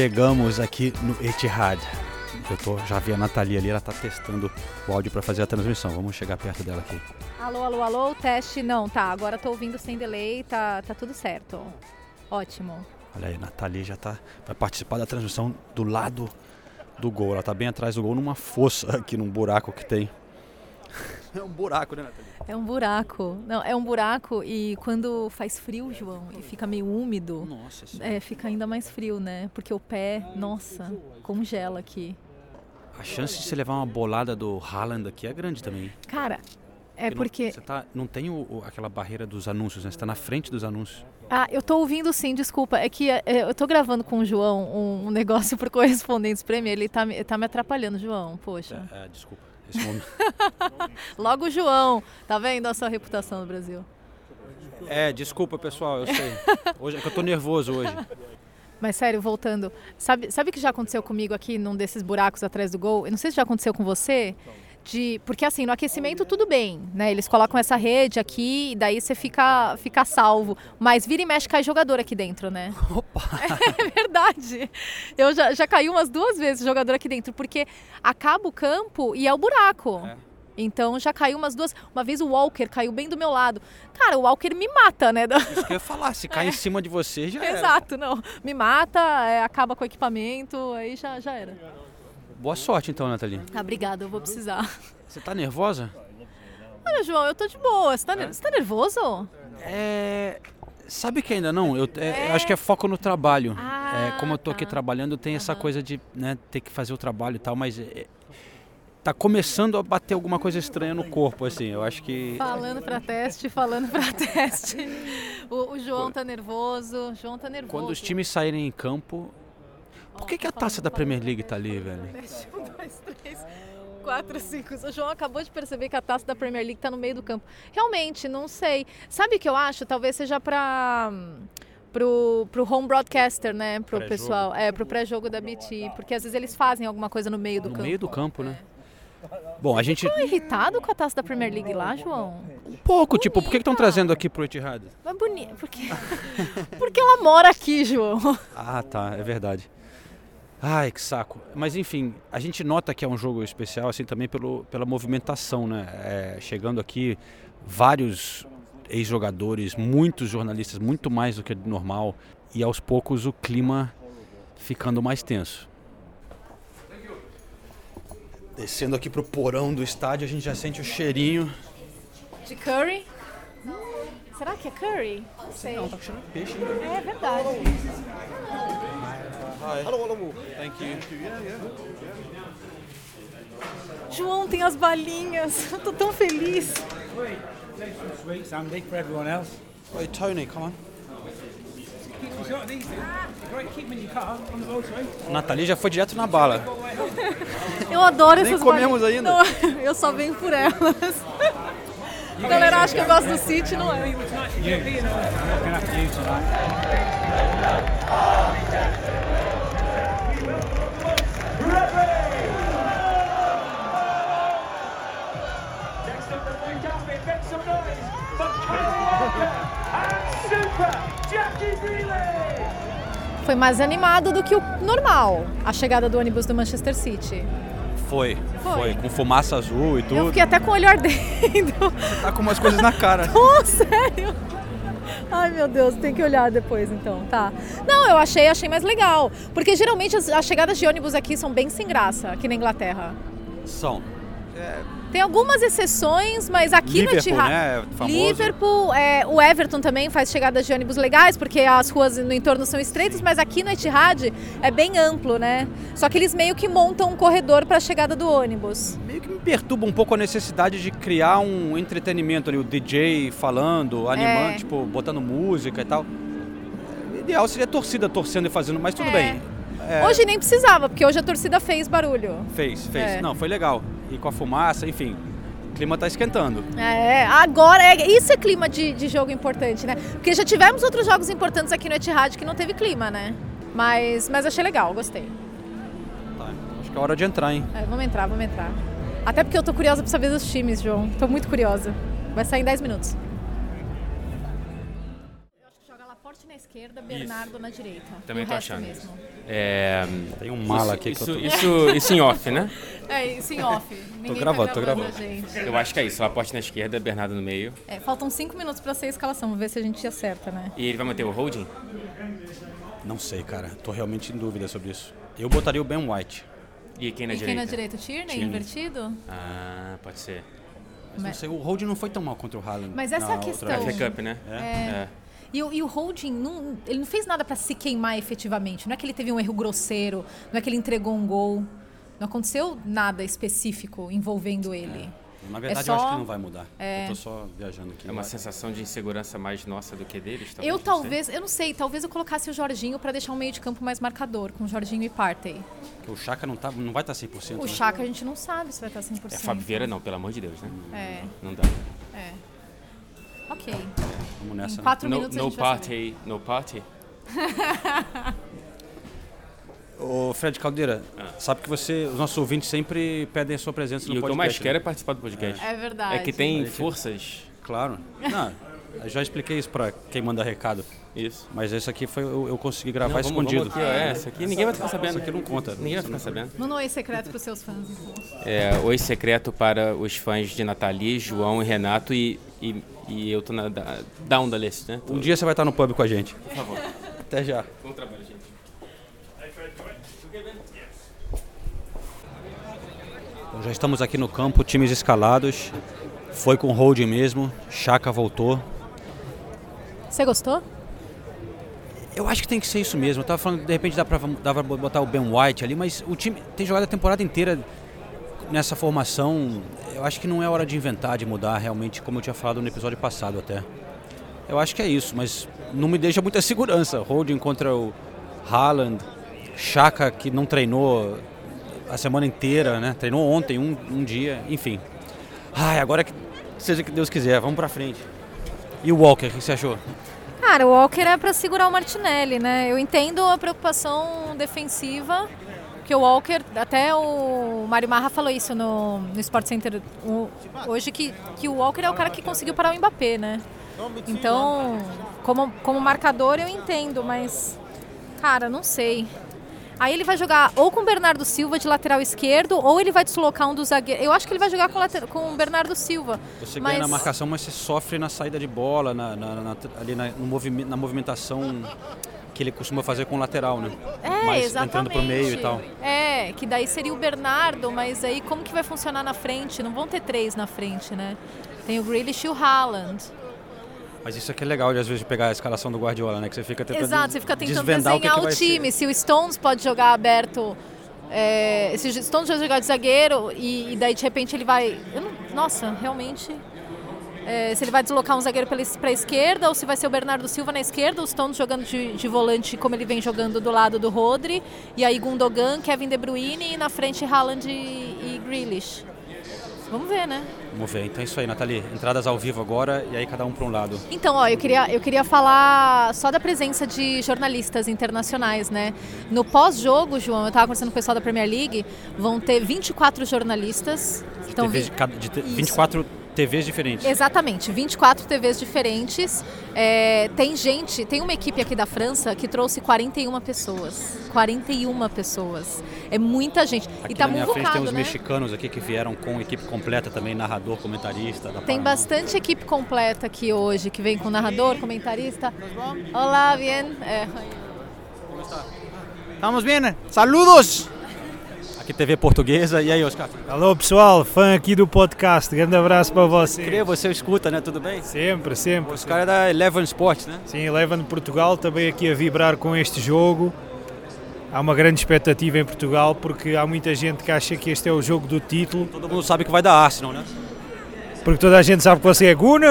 Chegamos aqui no Etihad. Eu tô, já vi a Nathalie ali, ela tá testando o áudio para fazer a transmissão. Vamos chegar perto dela aqui. Alô, alô, alô, teste. Não, tá, agora tô ouvindo sem delay, tá, tá tudo certo. Ótimo. Olha aí, a Nathalie já tá vai participar da transmissão do lado do gol. Ela tá bem atrás do gol, numa fossa aqui, num buraco que tem. É um buraco, né, Nathalie? É um buraco. Não, é um buraco e quando faz frio, João, e fica meio úmido, Nossa é, fica ainda mais frio, né? Porque o pé, nossa, congela aqui. A chance de você levar uma bolada do Haaland aqui é grande também. Cara, é não- porque. Você tá, não tem o- o- aquela barreira dos anúncios, né? Você tá na frente dos anúncios. Ah, eu tô ouvindo sim, desculpa. É que é, eu tô gravando com o João um, um negócio pro Correspondentes Premier, ele tá, tá me atrapalhando, João, poxa. É, é, desculpa. Logo o João, tá vendo a sua reputação no Brasil? É, desculpa, pessoal, eu sei. Hoje é que eu tô nervoso hoje. Mas sério, voltando, sabe, sabe o que já aconteceu comigo aqui num desses buracos atrás do gol? Eu não sei se já aconteceu com você. De, porque assim, no aquecimento tudo bem, né? Eles colocam essa rede aqui e daí você fica, fica salvo. Mas vira e mexe cai jogador aqui dentro, né? Opa! É verdade. Eu já, já caí umas duas vezes jogador aqui dentro, porque acaba o campo e é o buraco. É. Então já caiu umas duas. Uma vez o Walker caiu bem do meu lado. Cara, o Walker me mata, né? Isso que eu ia falar, se cair em cima de você já era. Exato, não. Me mata, é, acaba com o equipamento, aí já, já era. Boa sorte então, Nathalie. Ah, obrigada, eu vou precisar. Você tá nervosa? Olha, João, eu tô de boa. Você tá, ner- você tá nervoso? É. Sabe que ainda não? Eu, é, eu acho que é foco no trabalho. Ah, é, como eu tô aqui tá. trabalhando, tem essa coisa de né, ter que fazer o trabalho e tal, mas é, tá começando a bater alguma coisa estranha no corpo, assim. Eu acho que. Falando pra teste, falando pra teste. O, o João tá nervoso, o João tá nervoso. Quando os times saírem em campo. Por que, que a taça da Premier League tá ali, velho? Um, dois, três, quatro, cinco. O João acabou de perceber que a taça da Premier League tá no meio do campo. Realmente, não sei. Sabe o que eu acho? Talvez seja pra. Pro, pro home broadcaster, né? Pro pessoal. É, pro pré-jogo da BT. Porque às vezes eles fazem alguma coisa no meio do No campo. meio do campo, né? Bom, a gente. Tá irritado com a taça da Premier League lá, João? Um pouco, tipo, por que estão Bonita. trazendo aqui pro Etihad? Mas bonito. Porque... porque ela mora aqui, João. Ah, tá, é verdade. Ai, que saco. Mas enfim, a gente nota que é um jogo especial, assim, também pelo, pela movimentação, né? É, chegando aqui, vários ex-jogadores, muitos jornalistas, muito mais do que normal, e aos poucos o clima ficando mais tenso. Descendo aqui pro porão do estádio, a gente já sente o cheirinho. De curry? Será que é curry? Não sei. Não, tá cheirando peixe. É verdade. Thank you. João tem as balinhas. Eu tô tão feliz. sweets, Andy, for everyone else. Oi, Tony, come on. Nathalie já foi direto na bala. Eu adoro Nem essas comemos balinhas. ainda. Não, eu só venho por elas. A galera acha que eu gosto do City, não é? Foi mais animado do que o normal, a chegada do ônibus do Manchester City. Foi, Foi. foi, com fumaça azul e Eu tudo. fiquei até com o olho ardendo. Tá com umas coisas na cara. Oh, sério? Ai, meu Deus, tem que olhar depois então, tá. Não, eu achei, achei mais legal. Porque geralmente as, as chegadas de ônibus aqui são bem sem graça, aqui na Inglaterra. São. Tem algumas exceções, mas aqui no Liverpool, Etihad... né? Famoso. Liverpool, é, o Everton também faz chegadas de ônibus legais, porque as ruas no entorno são estreitas, mas aqui no Etihad é bem amplo, né? Só que eles meio que montam um corredor para a chegada do ônibus. Meio que me perturba um pouco a necessidade de criar um entretenimento ali, o DJ falando, animando, É. tipo, botando música e tal. ideal seria a torcida torcendo e fazendo, mas tudo É. bem. É, Hoje nem precisava, porque hoje a torcida fez barulho. Fez, fez. É. Não, foi legal. E com a fumaça, enfim. O clima tá esquentando. É, agora, é, isso é clima de, de jogo importante, né? Porque já tivemos outros jogos importantes aqui no Etihad que não teve clima, né? Mas, mas achei legal, gostei. Tá, acho que é hora de entrar, hein? É, vamos entrar, vamos entrar. Até porque eu tô curiosa pra saber dos times, João. Tô muito curiosa. Vai sair em 10 minutos. Esquerda, Bernardo na direita. Também o tô achando. mesmo. É, Tem um mala aqui isso, que eu tô... isso, isso em off, né? É, isso em off. Ninguém gravando, tá tô gravando gravando. a gente. Eu acho que é isso. Laporte na esquerda, Bernardo no meio. É, faltam 5 minutos pra ser a escalação. Vamos ver se a gente acerta, né? E ele vai manter o holding? Não sei, cara. Tô realmente em dúvida sobre isso. Eu botaria o Ben White. E quem na e direita? quem na direita? Tierney, Tierney. invertido? Ah, pode ser. Mas não Mas- sei, o Holding não foi tão mal contra o Haaland. Mas essa é a outra questão. vez. FA Cup, né? É? E, o- e o Holding, não, ele não fez nada pra se queimar efetivamente. Não é que ele teve um erro grosseiro, não é que ele entregou um gol. Não aconteceu nada específico envolvendo ele. Na verdade, É eu acho só- que não vai mudar. é. Eu tô só viajando aqui. É uma sensação de insegurança mais nossa do que deles, talvez? eu sei. talvez, eu não sei, talvez eu colocasse o Jorginho pra deixar um meio de campo mais marcador, com Jorginho e Partey. Porque o Chaka não, tá, não vai estar 100%. O né? Chaka a gente não sabe se vai estar 100%. É Fábio Vieira não, pelo amor de Deus, né? É, Não dá. é. Ok. Vamos Em nessa. né? quatro No, minutos a no gente vai saber. party, no party? Ô, Fred Caldeira, sabe que você, os nossos ouvintes sempre pedem a sua presença no E o que eu podcast. mais né? quero é participar do podcast. É verdade. É que tem forças. Claro. Não, eu já expliquei isso pra quem manda recado. Isso. Mas esse aqui foi, eu, eu consegui gravar Não, vamos- escondido. vamos aqui, é, isso aqui ninguém vai ficar sabendo. Isso aqui não conta. Ninguém vai ficar sabendo. Manda um oi secreto pros seus fãs, então. É, oi secreto para os fãs de Nathalie, João e Renato e, e, e eu tô na da, down da list, né? Um dia você vai estar no pub com a gente. Por favor. Até já. Bom trabalho, gente. Então, já estamos aqui no campo, times escalados. Foi com holding mesmo. Chaka voltou. Você gostou? Eu acho que tem que ser isso mesmo. Eu tava falando, de repente dá pra, dá pra botar o Ben White ali, mas o time tem jogado a temporada inteira nessa formação. Eu acho que não é hora de inventar, de mudar realmente, como eu tinha falado no episódio passado até. Eu acho que é isso, mas não me deixa muita segurança. Holding contra o Haaland, Chaka que não treinou a semana inteira, né? Treinou ontem, um, um dia, enfim. Ai, agora que seja que Deus quiser, vamos pra frente. E o Walker, o que você achou? Cara, o Walker é pra segurar o Martinelli, né? Eu entendo a preocupação defensiva, que o Walker, até o Mário Marra falou isso no, no Sport Center o- hoje, que, que o Walker é o cara que conseguiu parar o Mbappé, né? Então, como, como marcador eu entendo, mas, cara, não sei. Aí ele vai jogar ou com o Bernardo Silva de lateral esquerdo, ou ele vai deslocar um dos zagueiros. Eu acho que ele vai jogar com, com o Bernardo Silva. Você mas... ganha na marcação, mas você sofre na saída de bola, na, na- na- ali na, no movime- na movimentação que ele costuma fazer com o lateral, né? É, Mais exatamente. entrando pro meio e tal. É, que daí seria o Bernardo, mas aí como que vai funcionar na frente? Não vão ter três na frente, né? Tem o Grealish e o Haaland. Mas isso aqui é legal, de, às vezes, pegar a escalação do Guardiola, né? Que você fica tentando Exato, você fica tentando desvendar o que desenhar que o, time. ser. Se o Stones pode jogar aberto, é, se o Stones vai jogar de zagueiro e, e daí de repente ele vai... não- nossa, realmente... é, se ele vai deslocar um zagueiro para a esquerda ou se vai ser o Bernardo Silva na esquerda, o Stones jogando de, de volante como ele vem jogando do lado do Rodri, e aí Gundogan, Kevin De Bruyne e na frente Haaland e, e Grealish. Vamos ver, né? Vamos ver. Então é isso aí, Nathalie. Entradas ao vivo agora e aí cada um para um lado. Então, ó, eu queria, eu queria falar só da presença de jornalistas internacionais, né? No pós-jogo, João, eu estava conversando com o pessoal da Premier League, vão ter 24 jornalistas. estão TVs vi- de, cada- de te- Isso. 24 TVs diferentes. Exatamente, 24 TVs diferentes. É, tem gente, tem uma equipe aqui da França que trouxe 41 pessoas. 41 pessoas. É muita gente. Aqui e tá na minha frente tem os né? mexicanos aqui que vieram com equipe completa também, narrador, comentarista. Da Tem bastante equipe completa aqui hoje, que vem com narrador, comentarista. Olá, bien. É, Estamos bem? Saludos! Aqui TV portuguesa. E aí, Oscar? Alô pessoal, fã aqui do podcast, grande abraço para você. Queria você escuta, né? Tudo bem? Sempre, sempre. Os caras é da Eleven Sports, né? Sim, Eleven Portugal também aqui a vibrar com este jogo. Há uma grande expectativa em Portugal porque há muita gente que acha que este é o jogo do título, Todo mundo sabe que vai dar Arsenal, né? porque toda a gente sabe que você é Guna.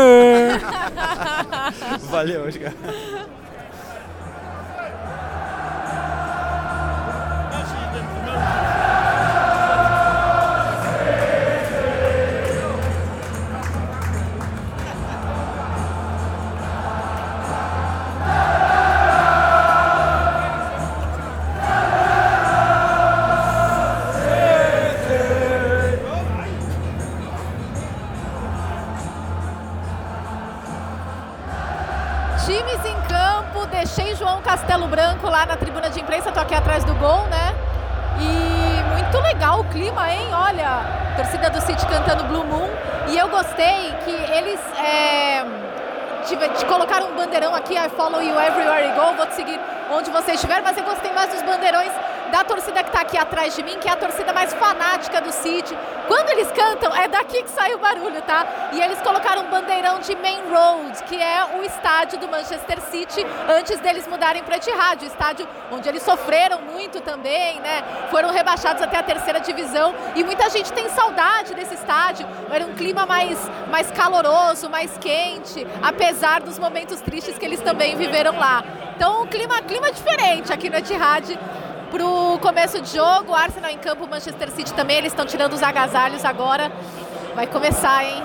Valeu, Oscar. Tá? E eles colocaram um bandeirão de Main Road, que é o estádio do Manchester City, antes deles mudarem para Etihad, o estádio onde eles sofreram muito também, né? Foram rebaixados até a terceira divisão e muita gente tem saudade desse estádio. Era um clima mais, mais caloroso, mais quente, apesar dos momentos tristes que eles também viveram lá. Então, um clima, clima diferente aqui no Etihad pro começo de jogo. Arsenal em campo, Manchester City também. Eles estão tirando os agasalhos agora. Vai começar, hein?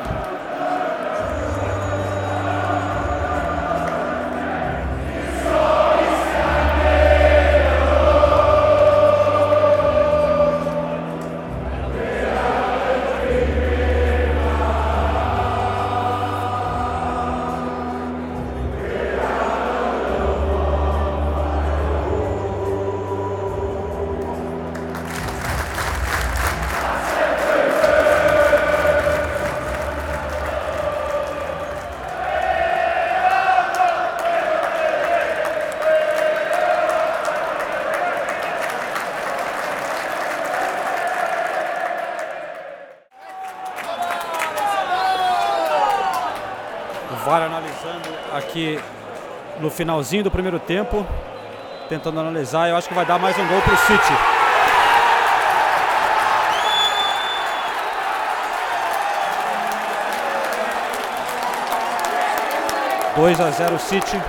No finalzinho do primeiro tempo, tentando analisar. Eu acho que vai dar mais um gol para o City. Dois a 0 City.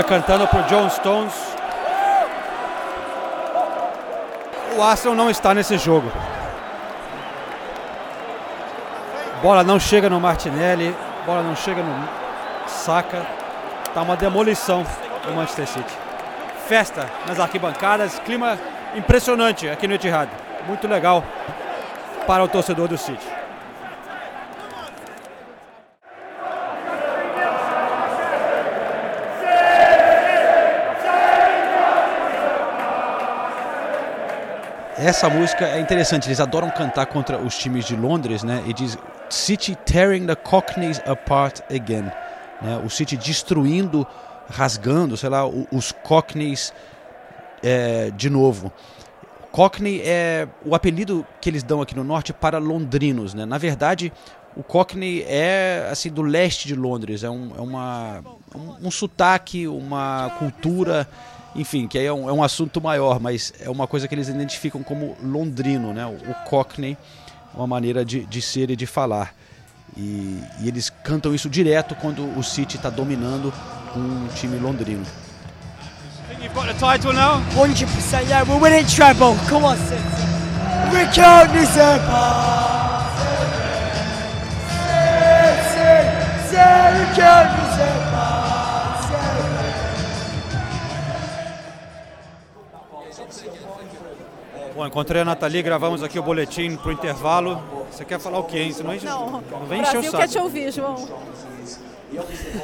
Torcida cantando pro John Stones. O Arsenal não está nesse jogo. Bola não chega no Martinelli, bola não chega no Saka. Tá uma demolição do Manchester City. Festa nas arquibancadas, clima impressionante aqui no Etihad. Muito legal para o torcedor do City. Essa música é interessante, eles adoram cantar contra os times de Londres, né? E diz City tearing the Cockneys apart again. Né? O City destruindo, rasgando, sei lá, os Cockneys é, de novo. Cockney é o apelido que eles dão aqui no norte para londrinos, né? Na verdade, o Cockney é assim do leste de Londres, é um, é uma, um, um sotaque, uma cultura, enfim, que aí é um, é um assunto maior, mas é uma coisa que eles identificam como londrino, né? O, o Cockney, uma maneira de, de ser e de falar. E, e eles cantam isso direto quando o City está dominando um time londrino. You've got the title now? 100%, yeah, we're winning treble. Come on, City. Return this empire. City, City, return Bom, encontrei a Nathalie, gravamos aqui o boletim pro intervalo. Você quer falar o quê, hein? Você não, enche, Não, não o vem encher o saco. quer te ouvir, João.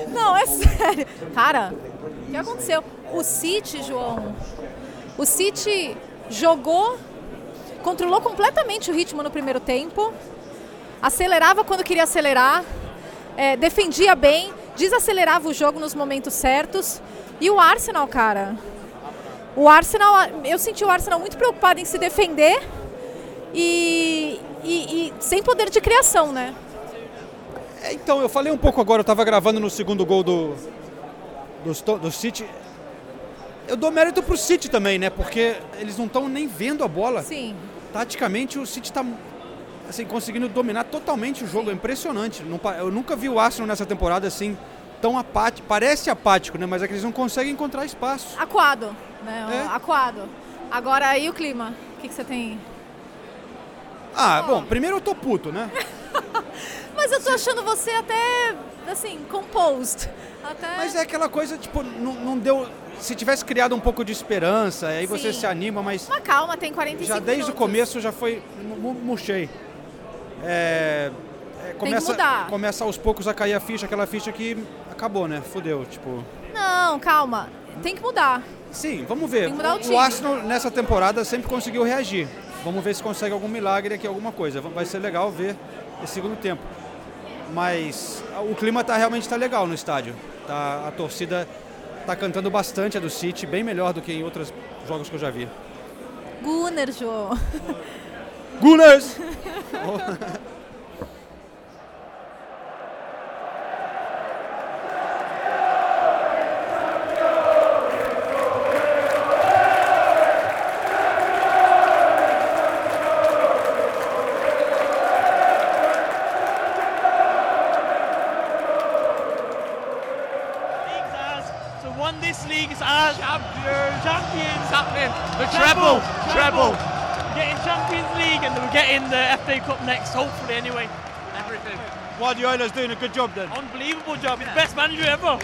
Não, é sério. Cara, o que aconteceu? O City, João, o City jogou, controlou completamente o ritmo no primeiro tempo, acelerava quando queria acelerar, é, defendia bem, desacelerava o jogo nos momentos certos. E o Arsenal, cara, o Arsenal, eu senti o Arsenal muito preocupado em se defender e, e- e sem poder de criação, né? É, então, eu falei um pouco agora, eu estava gravando no segundo gol do, do, do City. Eu dou mérito pro City também, né? Porque eles não estão nem vendo a bola. Sim. Taticamente, o City está assim, conseguindo dominar totalmente o jogo. É impressionante. Eu nunca vi o Arsenal nessa temporada assim, tão apático. Parece apático, né? Mas é que eles não conseguem encontrar espaço. Aquado, né? É. Aquado. Agora, aí o clima? O que, que você tem? Ah, bom, primeiro eu tô puto, né? Mas eu tô achando você até assim, composed. Até... Mas é aquela coisa, tipo, não, não deu. Se tivesse criado um pouco de esperança, aí você Sim. se anima, mas Mas calma, tem 45 já desde o minutos. começo já foi. mu- mu- Murchei. É, é, começa, mudar. começa aos poucos a cair a ficha, aquela ficha que acabou, né? Fudeu, tipo. Não, calma. Tem que mudar. Sim, vamos ver. O o. Arsenal nessa temporada sempre conseguiu reagir. Vamos ver se consegue algum milagre aqui, alguma coisa. Vai ser legal ver esse segundo tempo. Mas o clima tá realmente tá legal no estádio. Tá, a torcida tá cantando bastante a do City, bem melhor do que em outros jogos que eu já vi. Gunner, João. Gunners! Champions. Champions. happening. The Treble. treble. Treble. We're getting Champions League and we're getting the FA Cup next, hopefully anyway. Everything. Guardiola's doing a good job then. Unbelievable job. He's best manager ever.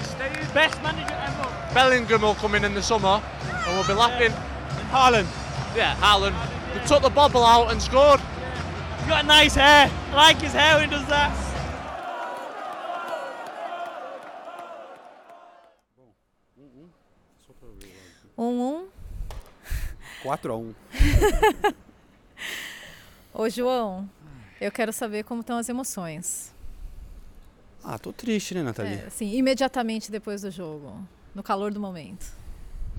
Best manager ever. Bellingham will come in in the summer and we'll be laughing. And Haaland. Yeah, Haaland. He took the bobble out and scored. He's got nice hair. I like his hair when he does that. 4x1. Ô, João, eu quero saber como estão as emoções. Ah, tô triste, né, Nathalie? É, assim, imediatamente depois do jogo. No calor do momento.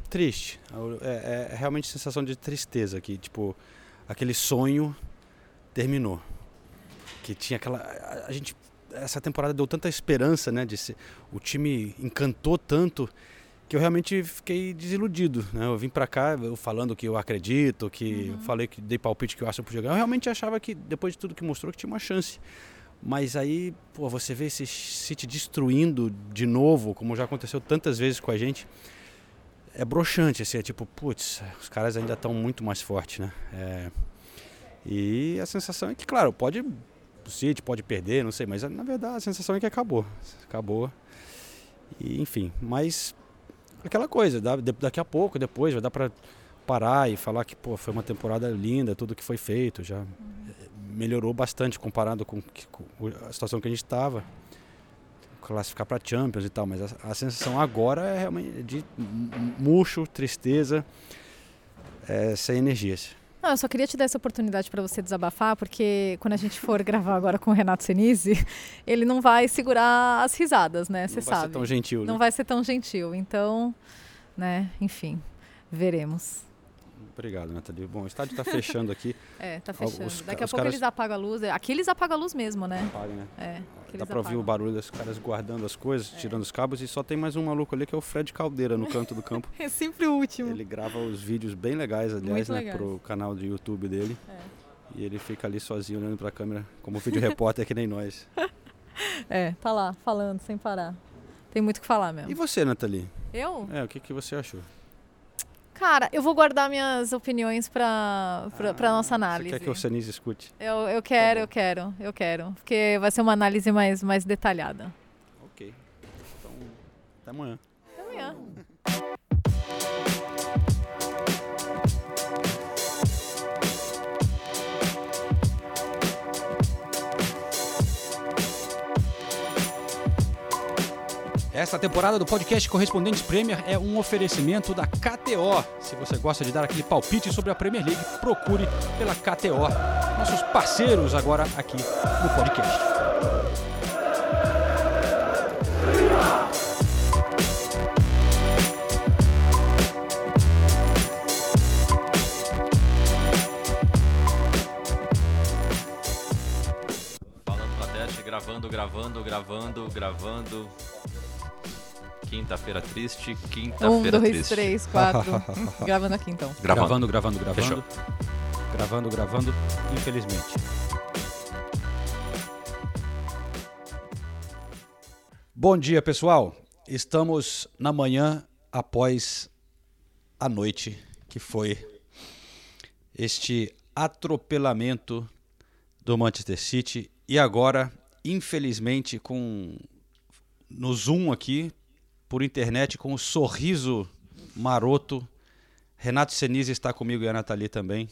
Triste. É, é realmente sensação de tristeza que, tipo, aquele sonho terminou. Que tinha aquela. A, a gente. Essa temporada deu tanta esperança, né? De ser, o time encantou tanto que eu realmente fiquei desiludido, né? Eu vim pra cá eu falando que eu acredito, que eu falei que dei palpite que o Arsenal podia ganhar. Eu realmente achava que, depois de tudo que mostrou, que tinha uma chance. Mas aí, pô, você vê esse City destruindo de novo, como já aconteceu tantas vezes com a gente é broxante, assim, é tipo, putz, os caras ainda estão muito mais fortes, né? É, e a sensação é que, claro, pode, o City pode perder, não sei, mas na verdade a sensação é que acabou, acabou. E, enfim, mas aquela coisa, daqui a pouco, depois, vai dar para parar e falar que, pô, foi uma temporada linda, tudo que foi feito, já eh, melhorou bastante comparado com, com a situação que a gente estava classificar para Champions e tal, mas a, a sensação agora é realmente de murcho, tristeza, é, sem energias. Não, eu só queria te dar essa oportunidade para você desabafar, porque quando a gente for gravar agora com o Renato Senise, ele não vai segurar as risadas, né? Você Não vai ser sabe. tão gentil, Não né? vai ser tão gentil. Então, né, enfim, veremos. Obrigado, Nathalie. Bom, o estádio está fechando aqui. É, tá Os fechando. ca- Daqui a os pouco caras- eles apagam a luz. Aqui eles apagam a luz mesmo, né? Apagam, né? É. Dá para ouvir o barulho dos caras guardando as coisas, tirando os cabos e só tem mais um maluco ali que é o Fred Caldeira no canto do campo. É sempre o último. Ele grava os vídeos bem legais, aliás, Muito né, legais. pro canal do YouTube dele. É. E ele fica ali sozinho olhando para a câmera, como vídeo repórter que nem nós. É, tá lá, falando sem parar. Tem muito o que falar mesmo. E você, Nathalie? Eu? É, o que, que você achou? Cara, eu vou guardar minhas opiniões pra, pra, pra nossa análise. Você quer que o Senise escute? Eu, eu quero, eu quero, eu quero. Porque vai ser uma análise mais, mais detalhada. Ok. Então. Até amanhã. Esta temporada do podcast Correspondentes Premier é um oferecimento da KTO. Se você gosta de dar aquele palpite sobre a Premier League, procure pela KTO. Nossos parceiros agora aqui no podcast. Falando teste, gravando, gravando, gravando, gravando. Quinta-feira triste, Um, quinta-feira dois, triste. três, quatro. Gravando aqui então. Gravando, gravando, gravando. Fechou. Gravando, gravando, infelizmente. Bom dia, pessoal. Estamos na manhã após a noite que foi este atropelamento do Manchester City e agora, infelizmente, com no Zoom aqui, por internet, com um sorriso maroto. Renato Senise está comigo e a Nathalie também.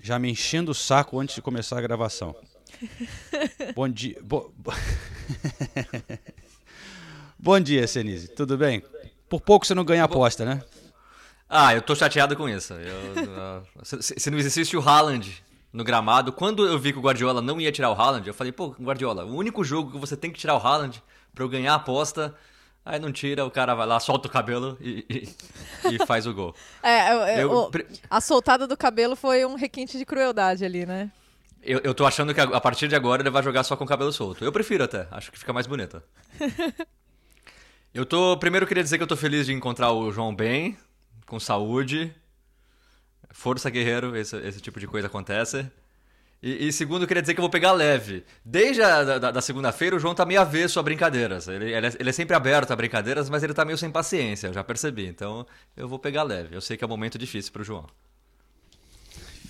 Já me enchendo o saco antes de começar a gravação. Bom dia. Bo... Bom dia, Senise. Tudo bem? Por pouco você não ganha aposta, né? Ah, eu tô chateado com isso. Eu, uh, se, se não existisse o Haaland no gramado, quando eu vi que o Guardiola não ia tirar o Haaland, eu falei, pô, Guardiola, o único jogo que você tem que tirar o Haaland pra eu ganhar a aposta, aí não tira, o cara vai lá, solta o cabelo e, e, e faz o gol. É, eu- eu- Eu- o- a soltada do cabelo foi um requinte de crueldade ali, né? Eu, eu tô achando que a, a partir de agora ele vai jogar só com o cabelo solto. Eu prefiro até, acho que fica mais bonito. Eu tô. Primeiro eu queria dizer que eu tô feliz de encontrar o João bem, com saúde. Força, guerreiro, esse, esse tipo de coisa acontece. E, e segundo, eu queria dizer que eu vou pegar leve. Desde a da, da- da segunda-feira, o João tá meio avesso a brincadeiras. Ele, ele é, ele é sempre aberto a brincadeiras, mas ele tá meio sem paciência, eu já percebi. Então eu vou pegar leve. Eu sei que é um momento difícil pro João.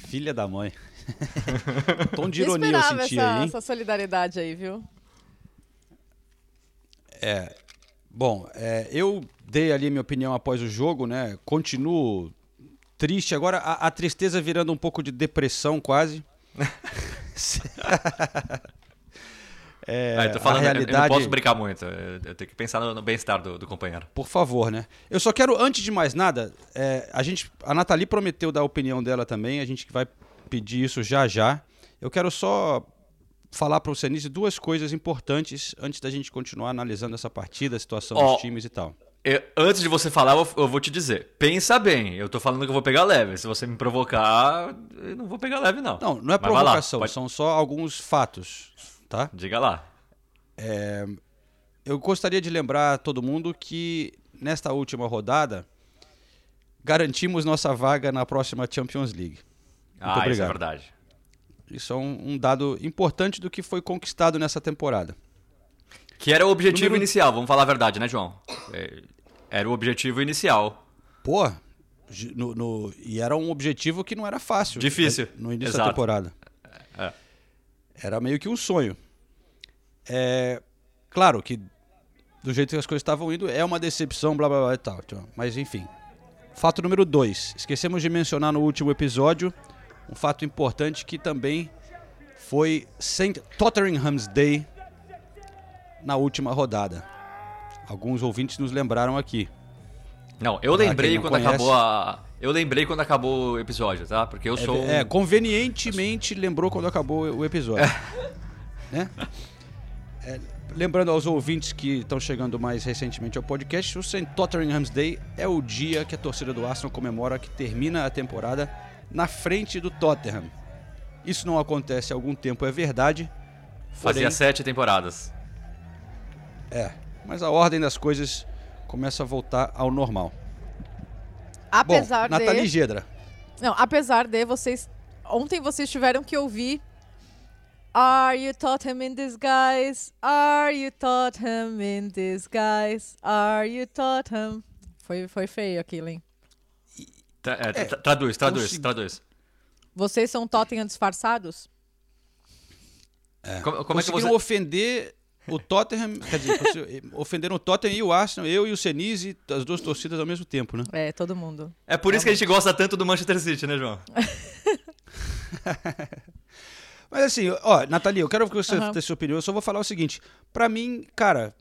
Filha da mãe. Tom de ironia eu senti essa, aí, hein? essa solidariedade aí, viu? É. Bom, é, eu dei ali minha opinião após o jogo, né? Continuo triste. Agora a, a tristeza virando um pouco de depressão quase. é, Ah, eu falando, a eu- eu realidade... não posso brincar muito. Eu, tenho que pensar no, bem-estar do, do companheiro. Por favor, né? Eu só quero, antes de mais nada, é, a gente, a Nathalie prometeu dar a opinião dela também, a gente vai pedir isso já já. Eu quero só falar para o Senise duas coisas importantes antes da gente continuar analisando essa partida, a situação Ó, dos times e tal. Eu- antes de você falar, eu, eu vou te dizer. Pensa bem. Eu tô falando que eu vou pegar leve. Se você me provocar, eu não vou pegar leve, não. Não, não é Mas vai lá, provocação, pode- são só alguns fatos, tá? Diga lá. É, eu gostaria de lembrar a todo mundo que nesta última rodada garantimos nossa vaga na próxima Champions League. Muito ah, isso é obrigado. verdade. Isso é um, um dado importante do que foi conquistado nessa temporada. Que era o objetivo Número- inicial, vamos falar a verdade, né, João? É, Era o objetivo inicial. Pô, no, no- e era um objetivo que não era fácil. Difícil, né, No início da exato. temporada. É. Era meio que um sonho. É, claro que do jeito que as coisas estavam indo, é uma decepção, blá blá blá e tal. então, Mas enfim. Fato número dois. Esquecemos de mencionar no último episódio um fato importante que também foi St. Tottenham's Day na última rodada. Alguns ouvintes nos lembraram aqui. Não, eu Pra lembrei não quando conhece- acabou a. Eu lembrei quando acabou o episódio, tá? Porque eu É, sou. um- é, convenientemente lembrou quando acabou o episódio. Né? É, lembrando aos ouvintes que estão chegando mais recentemente ao podcast, o St. Tottenham's Day é o dia que a torcida do Arsenal comemora que termina a temporada na frente do Tottenham. Isso não acontece há algum tempo, é verdade. Fazia porém- sete temporadas. É, mas a ordem das coisas começa a voltar ao normal. Apesar Bom, Nathalie de... Gedra. Não, apesar de vocês... Ontem vocês tiveram que ouvir... Are you Tottenham in disguise? Are you Tottenham in disguise? Are you Tottenham? Foi, foi feio aquilo, hein? Tra- é, tra- traduz, traduz, consegui- traduz. Vocês são Tottenham disfarçados? É. Como- como é que você- ofender o Tottenham, quer dizer, ofenderam o Tottenham e o Arsenal, eu e o Senise, as duas torcidas ao mesmo tempo, né? É, todo mundo. É por isso que a gente gosta tanto do Manchester City, né, João? Mas assim, ó, Nathalie, eu quero que você dê sua opinião, eu só vou falar o seguinte, pra mim, cara,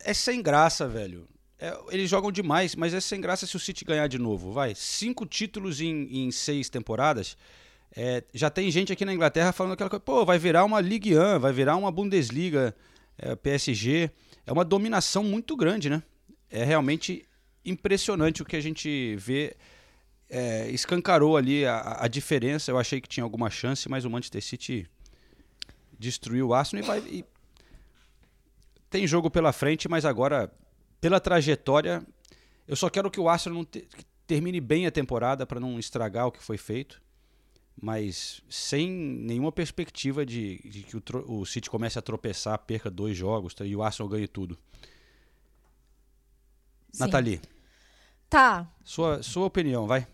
é sem graça, velho. É, eles jogam demais, mas é sem graça se o City ganhar de novo, vai. Cinco títulos em, em seis temporadas. É, já tem gente aqui na Inglaterra falando aquela coisa, pô, vai virar uma Ligue 1, vai virar uma Bundesliga, é, PSG. É uma dominação muito grande, né? É realmente impressionante o que a gente vê. É, escancarou ali a, a diferença. Eu achei que tinha alguma chance, mas o Manchester City destruiu o Arsenal e vai. e tem jogo pela frente, mas agora, pela trajetória, eu só quero que o Arsenal te- que termine bem a temporada para não estragar o que foi feito. Mas sem nenhuma perspectiva de, de que o, o City comece a tropeçar, perca dois jogos tá, e o Arsenal ganhe tudo. Sim. Nathalie, Tá. sua, sua opinião, vai.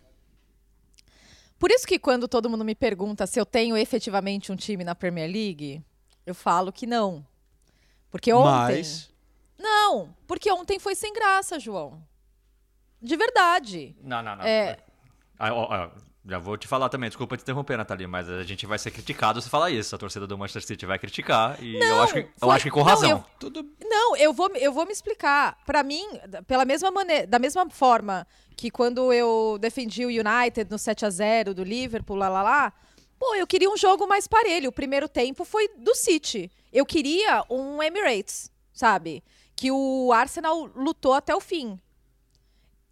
Por isso que quando todo mundo me pergunta se eu tenho efetivamente um time na Premier League, eu falo que não. Porque ontem... Mas, Não, porque ontem foi sem graça, João. De verdade. Não, não, não. É, Ah, ó, ó, já vou te falar também, desculpa te interromper, Nathalie, mas a gente vai ser criticado se falar isso. A torcida do Manchester City vai criticar e eu, acho que, eu foi- acho que com não, razão. eu- Não, eu vou, eu vou me explicar. Pra mim, da- pela mesma maneira, da mesma forma que quando eu defendi o United no 7 a 0 do Liverpool, lá lá lá, pô, eu queria um jogo mais parelho. O primeiro tempo foi do City. Eu queria um Emirates, sabe? Que o Arsenal lutou até o fim.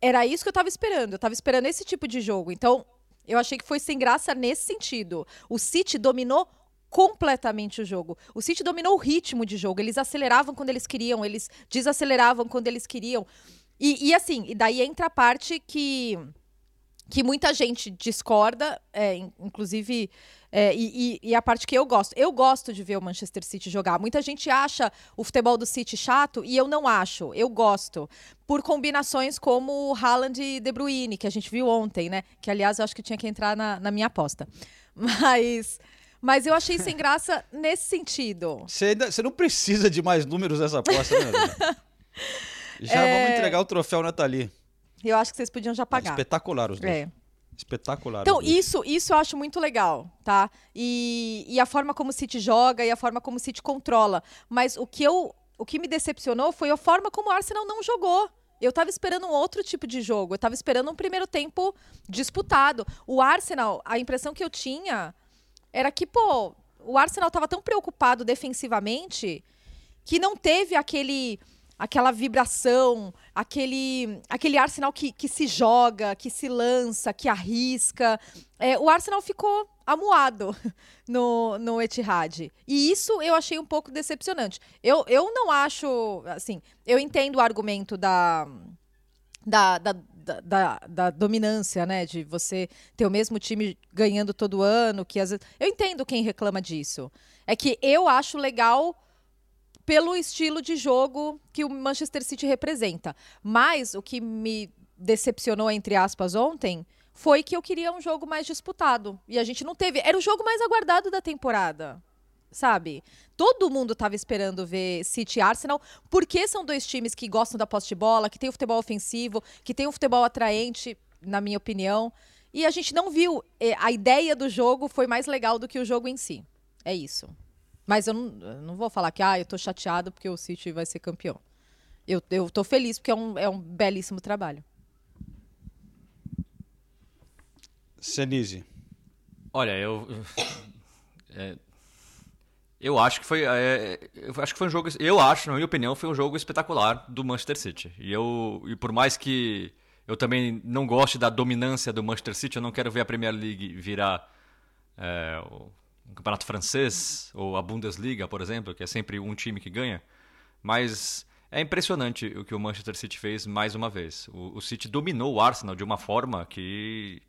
Era isso que eu tava esperando. Eu tava esperando esse tipo de jogo. Então, eu achei que foi sem graça nesse sentido. O City dominou completamente o jogo. O City dominou o ritmo de jogo. Eles aceleravam quando eles queriam, eles desaceleravam quando eles queriam. E, e assim, e daí entra a parte que que muita gente discorda, é, in- inclusive, é, e, e- e a parte que eu gosto. Eu gosto de ver o Manchester City jogar. Muita gente acha o futebol do City chato e eu não acho. Eu gosto. Por combinações como o Haaland e De Bruyne, que a gente viu ontem, né? Que, aliás, eu acho que tinha que entrar na, na minha aposta. Mas, mas eu achei sem graça nesse sentido. Você, ainda- você não precisa de mais números nessa aposta, né? Já É. vamos entregar o troféu Nathalie. Eu acho que vocês podiam já pagar. Espetacular os dois. É. Espetacular. Então, isso, isso eu acho muito legal, tá? E, e a forma como o City joga e a forma como o City controla. Mas o que, eu, o que me decepcionou foi a forma como o Arsenal não jogou. Eu tava esperando um outro tipo de jogo. Eu tava esperando um primeiro tempo disputado. O Arsenal, a impressão que eu tinha era que, pô, o Arsenal tava tão preocupado defensivamente que não teve aquele aquela vibração, aquele aquele Arsenal que, que se joga, que se lança, que arrisca. É, o Arsenal ficou amuado no, no Etihad. E isso eu achei um pouco decepcionante. Eu, eu não acho, assim, eu entendo o argumento da da, da, da, da- da dominância, né? De você ter o mesmo time ganhando todo ano, que às vezes... Eu entendo quem reclama disso. É que eu acho legal pelo estilo de jogo que o Manchester City representa. Mas o que me decepcionou, entre aspas, ontem, foi que eu queria um jogo mais disputado. E a gente não teve. Era o jogo mais aguardado da temporada. Sabe? Todo mundo estava esperando ver City e Arsenal, porque são dois times que gostam da posse de bola, que tem o futebol ofensivo, que tem um futebol atraente, na minha opinião. E a gente não viu. eh, A ideia do jogo foi mais legal do que o jogo em si. É isso. Mas eu não, eu não vou falar que ah, eu tô chateado porque o City vai ser campeão. Eu, eu tô feliz porque é um, é um belíssimo trabalho. Senise. Olha, eu. é, eu acho que foi. é, eu acho que foi um jogo. Eu acho, na minha opinião, foi um jogo espetacular do Manchester City. E eu. E por mais que eu também não goste da dominância do Manchester City, eu não quero ver a Premier League virar é, o o campeonato francês ou a Bundesliga, por exemplo, que é sempre um time que ganha. Mas é impressionante o que o Manchester City fez mais uma vez. O, o City dominou o Arsenal de uma forma que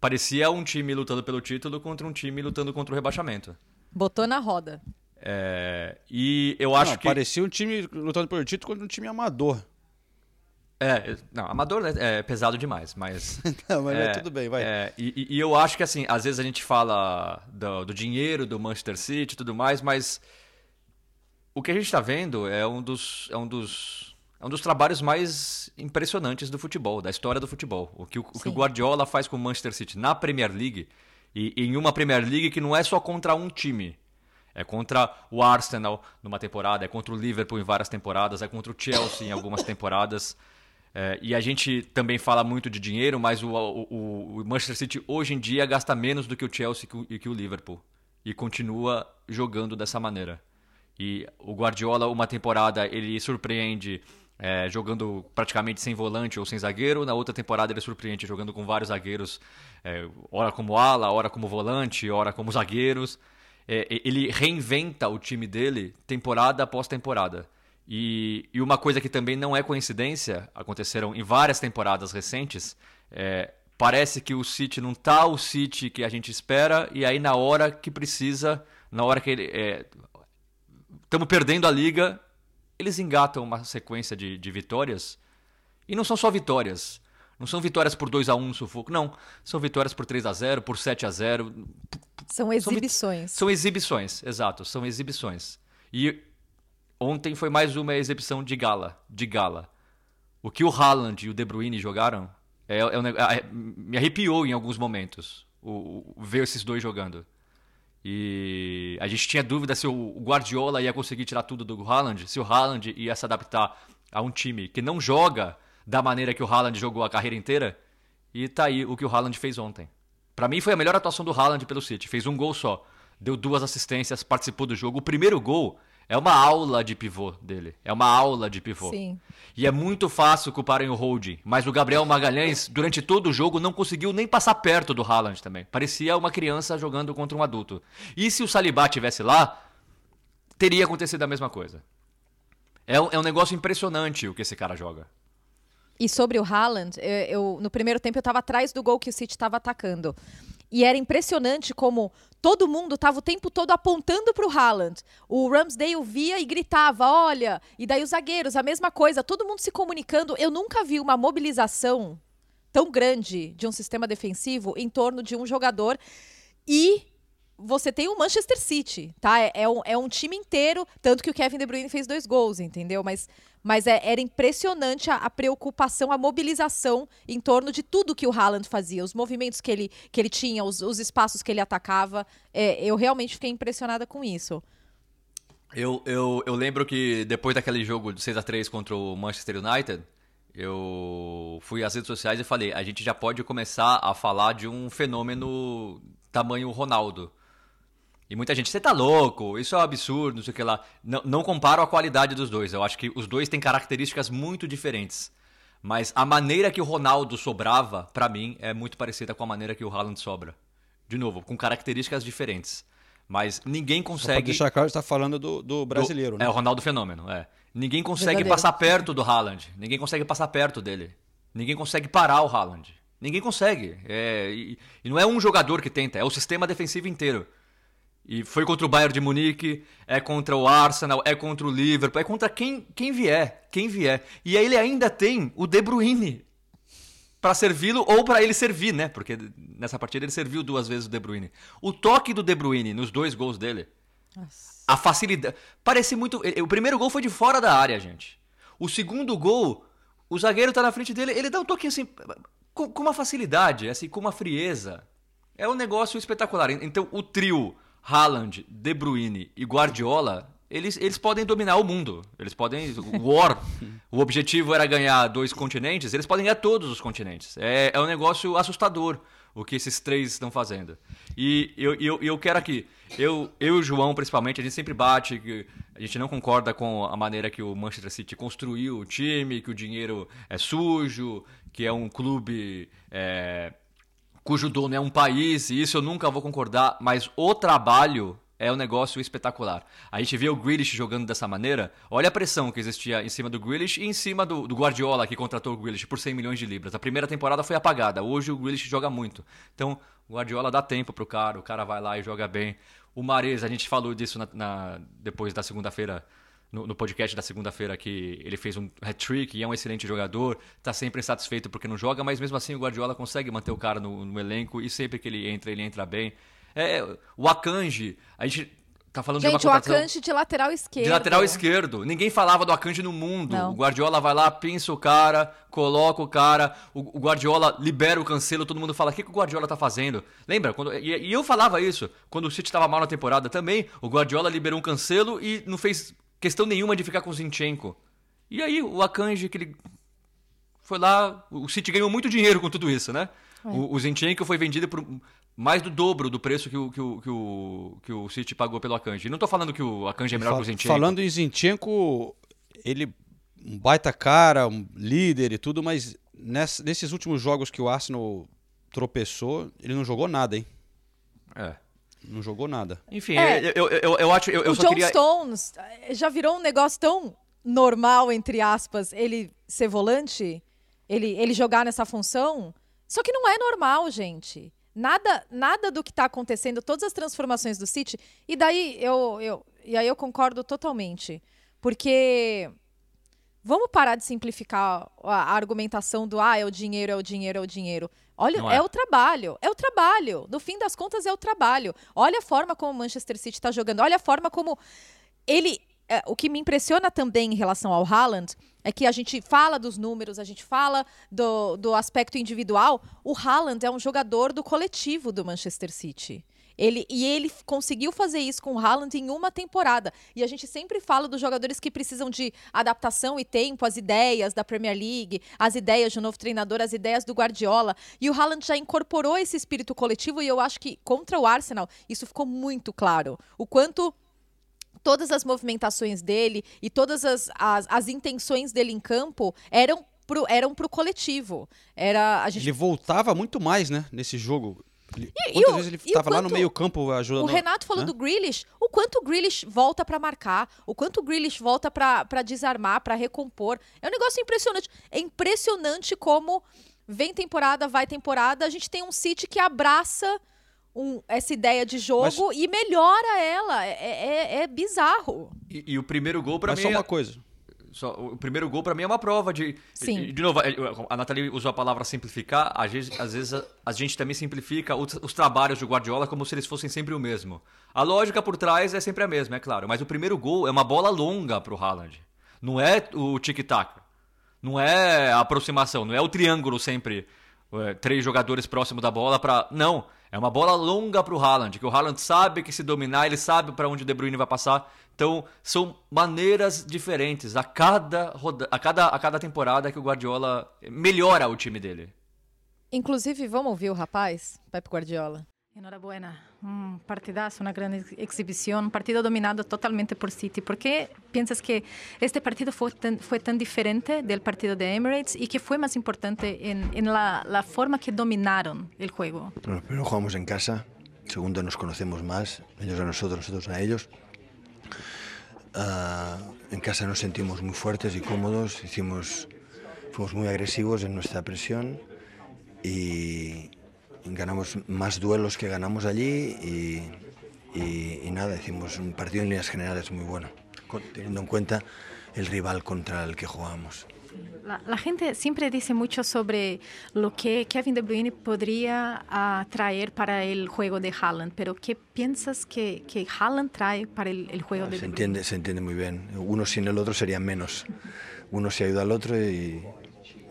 parecia um time lutando pelo título contra um time lutando contra o rebaixamento. Botou na roda. É, e eu acho Não, que. Parecia um time lutando pelo título contra um time amador. É, não, amador é, é pesado demais, mas. Não, mas é, tudo bem, vai. é, e, e- e eu acho que, assim, às vezes a gente fala do, do dinheiro do Manchester City e tudo mais, mas o que a gente está vendo é um dos. É um dos é um dos trabalhos mais impressionantes do futebol, da história do futebol. O que o, o que o. Guardiola faz com o Manchester City na Premier League, e em uma Premier League que não é só contra um time. É contra o Arsenal numa temporada, é contra o Liverpool em várias temporadas, é contra o Chelsea em algumas temporadas. É, e a gente também fala muito de dinheiro, mas o, o- o Manchester City hoje em dia gasta menos do que o Chelsea e que o- Liverpool. E continua jogando dessa maneira. E o Guardiola, uma temporada, ele surpreende é, jogando praticamente sem volante ou sem zagueiro. Na outra temporada, ele surpreende jogando com vários zagueiros, é, ora como ala, ora como volante, ora como zagueiros. É, ele reinventa o time dele temporada após temporada. E, e uma coisa que também não é coincidência, aconteceram em várias temporadas recentes, é, parece que o City não tá o City que a gente espera, e aí na hora que precisa, na hora que ele. Estamos perdendo a liga, eles engatam uma sequência de, de vitórias. E não são só vitórias. Não são vitórias por 2 a 1 no sufoco, não. São vitórias por 3 a 0 por 7 a 0 São exibições. São exibições, exato, são exibições. E ontem foi mais uma exibição de gala, de gala. O que o Haaland e o De Bruyne jogaram é, é neg- é- me arrepiou em alguns momentos o, o- ver esses dois jogando. E a gente tinha dúvida se o Guardiola ia conseguir tirar tudo do Haaland, se o Haaland ia se adaptar a um time que não joga da maneira que o Haaland jogou a carreira inteira. E tá aí o que o Haaland fez ontem. Pra mim foi a melhor atuação do Haaland pelo City. Fez um gol só, deu duas assistências, participou do jogo. O primeiro gol é uma aula de pivô dele. É uma aula de pivô. Sim. E é muito fácil culparem o holding, mas o Gabriel Magalhães, durante todo o jogo, não conseguiu nem passar perto do Haaland também. Parecia uma criança jogando contra um adulto. E se o Salibá tivesse lá, teria acontecido a mesma coisa. É um, é um negócio impressionante o que esse cara joga. E sobre o Haaland, eu, eu- no primeiro tempo eu estava atrás do gol que o City estava atacando. E era impressionante como todo mundo estava o tempo todo apontando para o Haaland. O Ramsdale via e gritava, olha. E daí os zagueiros, a mesma coisa, todo mundo se comunicando. Eu nunca vi uma mobilização tão grande de um sistema defensivo em torno de um jogador. E você tem o Manchester City, tá? É, é um, é um time inteiro, tanto que o Kevin De Bruyne fez dois gols, entendeu? Mas, mas é- era impressionante a, a preocupação, a mobilização em torno de tudo que o Haaland fazia, os movimentos que ele, que ele tinha, os, os espaços que ele atacava. É, eu realmente fiquei impressionada com isso. Eu, eu, eu lembro que depois daquele jogo de 6 a 3 contra o Manchester United, eu fui às redes sociais e falei, a gente já pode começar a falar de um fenômeno tamanho Ronaldo. E muita gente, você tá louco, isso é um absurdo, não sei o que lá. Não, não comparo a qualidade dos dois. Eu acho que os dois têm características muito diferentes. Mas a maneira que o Ronaldo sobrava, pra mim, é muito parecida com a maneira que o Haaland sobra. De novo, com características diferentes. Mas ninguém Só pra consegue. deixar claro, você tá falando do, do brasileiro, Do- né? É, o Ronaldo Fenômeno, é. Ninguém consegue Verdadeiro. passar perto do Haaland. Ninguém consegue passar perto dele. Ninguém consegue parar o Haaland. Ninguém consegue. É, e não é um jogador que tenta, é o sistema defensivo inteiro. E foi contra o Bayern de Munique, é contra o Arsenal, é contra o Liverpool, é contra quem, quem vier, quem vier. E aí ele ainda tem o De Bruyne para servi-lo ou para ele servir, né? Porque nessa partida ele serviu duas vezes o De Bruyne. O toque do De Bruyne nos dois gols dele, a facilidade. Parece muito. O primeiro gol foi de fora da área, gente. O segundo gol, o zagueiro tá na frente dele, ele dá um toque assim, com, com uma facilidade, assim, com uma frieza. É um negócio espetacular. Então, o trio Haaland, De Bruyne e Guardiola, eles, eles podem dominar o mundo. Eles podem. War, o objetivo era ganhar dois continentes, eles podem ganhar todos os continentes. É, é um negócio assustador o que esses três estão fazendo. E eu, eu, eu quero aqui, eu, eu e o João, principalmente, a gente sempre bate, a gente não concorda com a maneira que o Manchester City construiu o time, que o dinheiro é sujo, que é um clube. é, cujo dono é um país, e isso eu nunca vou concordar, mas o trabalho é um negócio espetacular. A gente vê o Grealish jogando dessa maneira, olha a pressão que existia em cima do Grealish e em cima do, do Guardiola, que contratou o Grealish por 100 milhões de libras. A primeira temporada foi apagada, hoje o Grealish joga muito. Então, o Guardiola dá tempo pro cara, o cara vai lá e joga bem. O Mares, a gente falou disso na- na- depois da segunda-feira, no, no podcast da segunda-feira que ele fez um hat-trick e é um excelente jogador, tá sempre insatisfeito porque não joga, mas mesmo assim o Guardiola consegue manter o cara no, no elenco e sempre que ele entra, ele entra bem. É, o Akanji, a gente tá falando de uma Gente, o contratação Akanji de lateral esquerdo. de lateral esquerdo. Ninguém falava do Akanji no mundo. Não. O Guardiola vai lá, pinça o cara, coloca o cara, o, Guardiola libera o cancelo, todo mundo fala, o que, que o Guardiola tá fazendo? Lembra? Quando, e, e eu falava isso, quando o City tava mal na temporada também, o Guardiola liberou um cancelo e não fez questão nenhuma de ficar com o Zinchenko. E aí, o Akanji, que ele foi lá, o City ganhou muito dinheiro com tudo isso, né? É. O, o Zinchenko foi vendido por mais do dobro do preço que o, que o, que o, que o City pagou pelo Akanji. Não tô falando que o Akanji é melhor Fa- que o Zinchenko. Falando em Zinchenko, ele um baita cara, um líder e tudo, mas ness- nesses últimos jogos que o Arsenal tropeçou, ele não jogou nada, hein? É. Não jogou nada. Enfim, É. eu, eu, eu, eu acho. Eu, eu o só John queria. Stones eh, já virou um negócio tão normal, entre aspas, ele ser volante, ele, ele jogar nessa função. Só que não é normal, gente. Nada, nada do que está acontecendo, todas as transformações do City. E daí eu, eu, e aí eu concordo totalmente. Porque vamos parar de simplificar a, argumentação do ah, é o dinheiro, é o dinheiro, é o dinheiro. Olha, é. é. o trabalho, é o trabalho. No fim das contas, é o trabalho. Olha a forma como o Manchester City está jogando, olha a forma como ele é, o que me impressiona também em relação ao Haaland é que a gente fala dos números, a gente fala do, do aspecto individual. O Haaland é um jogador do coletivo do Manchester City. Ele, e ele conseguiu fazer isso com o Haaland em uma temporada. E a gente sempre fala dos jogadores que precisam de adaptação e tempo, as ideias da Premier League, as ideias do novo treinador, as ideias do Guardiola. E o Haaland já incorporou esse espírito coletivo e eu acho que contra o Arsenal isso ficou muito claro. O quanto todas as movimentações dele e todas as, as, as intenções dele em campo eram pro, eram pro coletivo. Era, a gente... Ele voltava muito mais, né, nesse jogo. Ele, E- e quantas o- vezes ele e estava lá no meio campo ajudando? O Renato falou né? do Grealish, o quanto o Grealish volta pra marcar, o quanto o Grealish volta pra pra desarmar, pra recompor. É um negócio impressionante. É impressionante como vem temporada, vai temporada, a gente tem um City que abraça um- essa ideia de jogo e melhora ela. É, é- é bizarro. E, e o primeiro gol pra Mas mim. só é- uma coisa. Só- o primeiro gol pra mim é uma prova de. Sim. De, novo, é, a Nathalie usou a palavra simplificar. Às vezes, às vezes a, a gente também simplifica os, os trabalhos do Guardiola como se eles fossem sempre o mesmo. A lógica por trás é sempre a mesma, é claro. Mas o primeiro gol é uma bola longa pro Haaland. Não é o tic-tac. Não é a aproximação. Não é o triângulo sempre. é, três jogadores próximo da bola para Não. É uma bola longa pro Haaland, que o Haaland sabe que se dominar, ele sabe para onde o De Bruyne vai passar. Então, são maneiras diferentes a cada, roda... a cada, a cada temporada que o Guardiola melhora o time dele. Inclusive, vamos ouvir o rapaz, Pep Guardiola. Enhorabuena, un partidazo, una gran ex- exhibición, un partido dominado totalmente por City. ¿Por qué piensas que este partido fue tan, fue tan diferente del partido de Emirates y que fue más importante en, en la, la forma que dominaron el juego? Bueno, primero jugamos en casa, segundo nos conocemos más, ellos a nosotros, nosotros a ellos. Ah, en casa nos sentimos muy fuertes y cómodos, hicimos, fuimos muy agresivos en nuestra presión y ganamos más duelos que ganamos allí y, y- y nada, hicimos un partido en líneas generales muy bueno, teniendo en cuenta el rival contra el que jugamos. La, la gente siempre dice mucho sobre lo que Kevin De Bruyne podría ah, traer para el juego de Haaland, pero ¿qué piensas que, que Haaland trae para el, el juego de Se De Bruyne? entiende, se entiende muy bien. Uno sin el otro sería menos. Uno se ayuda al otro y,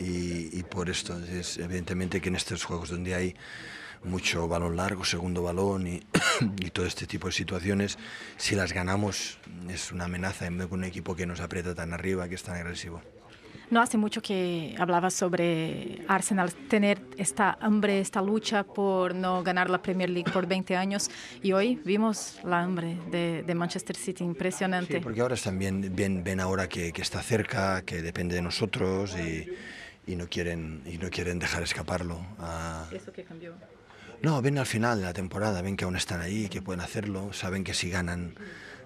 y- y por esto es evidentemente que en estos juegos donde hay mucho balón largo, segundo balón y, y todo este tipo de situaciones, si las ganamos es una amenaza en vez de un equipo que nos aprieta tan arriba, que es tan agresivo. No hace mucho que hablabas sobre Arsenal tener esta hambre, esta lucha por no ganar la Premier League por 20 años y hoy vimos la hambre de, de Manchester City, impresionante. Sí, porque ahora bien, ven, ven ahora que, que está cerca, que depende de nosotros y, y no quieren y no quieren dejar escaparlo. Eso que cambió. No, ven al final de la temporada, ven que aún están ahí, que pueden hacerlo, saben que si ganan,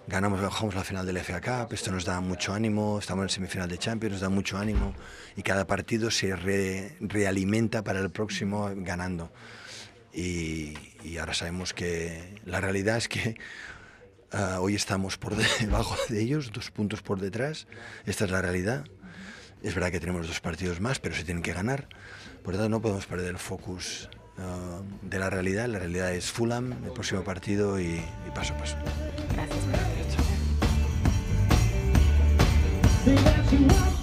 ganamos, bajamos la final del FA Cup, esto nos da mucho ánimo, estamos en semifinal de Champions, nos da mucho ánimo y cada partido se re- realimenta para el próximo ganando. Y, y ahora sabemos que la realidad es que ah, hoy estamos por debajo de ellos, dos puntos por detrás, esta es la realidad. Es verdad que tenemos dos partidos más, pero se tienen que ganar. Por lo tanto, no podemos perder el focus ah, de la realidad. La realidad es Fulham, el próximo partido y, y paso a paso. See that you want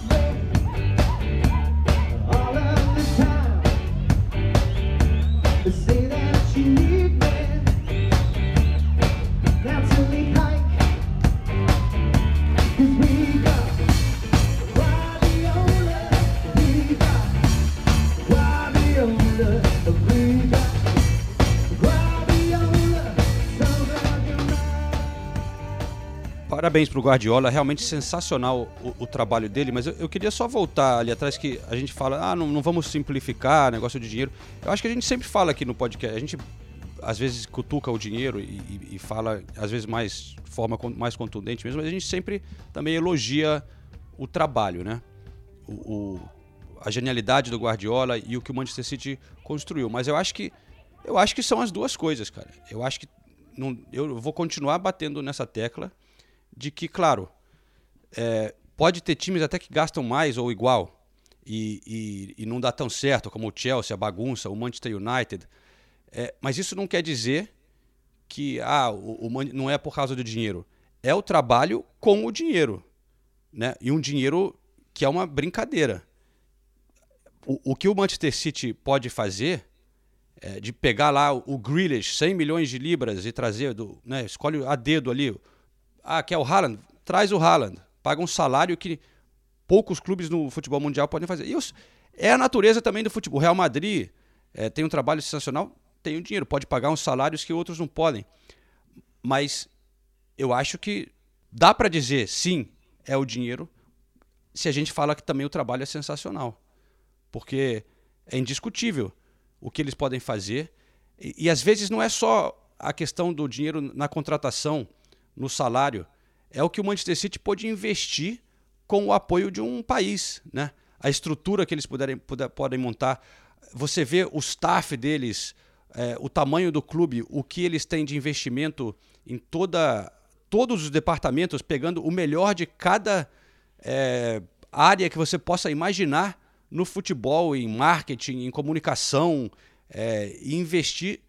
Parabéns pro Guardiola, realmente sensacional o, o trabalho dele, mas eu, eu queria só voltar ali atrás que a gente fala, ah, não, não vamos simplificar negócio de dinheiro. Eu acho que a gente sempre fala aqui no podcast, a gente às vezes cutuca o dinheiro e, e- e fala, às vezes mais forma mais contundente mesmo, mas a gente sempre também elogia o trabalho, né? O, o- a genialidade do Guardiola e o que o Manchester City construiu. Mas eu acho que eu acho que são as duas coisas, cara. Eu acho que não, eu vou continuar batendo nessa tecla de que, claro, é, pode ter times até que gastam mais ou igual e, e- e não dá tão certo, como o Chelsea, a bagunça, o Manchester United. É, mas isso não quer dizer que ah, o, o não é por causa do dinheiro. é o trabalho com o dinheiro, né? E um dinheiro que é uma brincadeira. O, o que o Manchester City pode fazer é de pegar lá o Grealish, 100 milhões de libras e trazer do, né, escolhe a dedo ali. Ah, quer o Haaland? Traz o Haaland. Paga um salário que poucos clubes no futebol mundial podem fazer. E os, é a natureza também do futebol. O Real Madrid é, tem um trabalho sensacional, tem o dinheiro, pode pagar uns salários que outros não podem. Mas eu acho que dá para dizer sim, é o dinheiro, se a gente fala que também o trabalho é sensacional. Porque é indiscutível o que eles podem fazer. E, e às vezes não é só a questão do dinheiro na contratação, no salário, é o que o Manchester City pode investir com o apoio de um país, né? A estrutura que eles puderem, puder, podem montar. Você vê o staff deles, é, o tamanho do clube, o que eles têm de investimento em toda, todos os departamentos, pegando o melhor de cada é, área que você possa imaginar no futebol, em marketing, em comunicação, é, e investir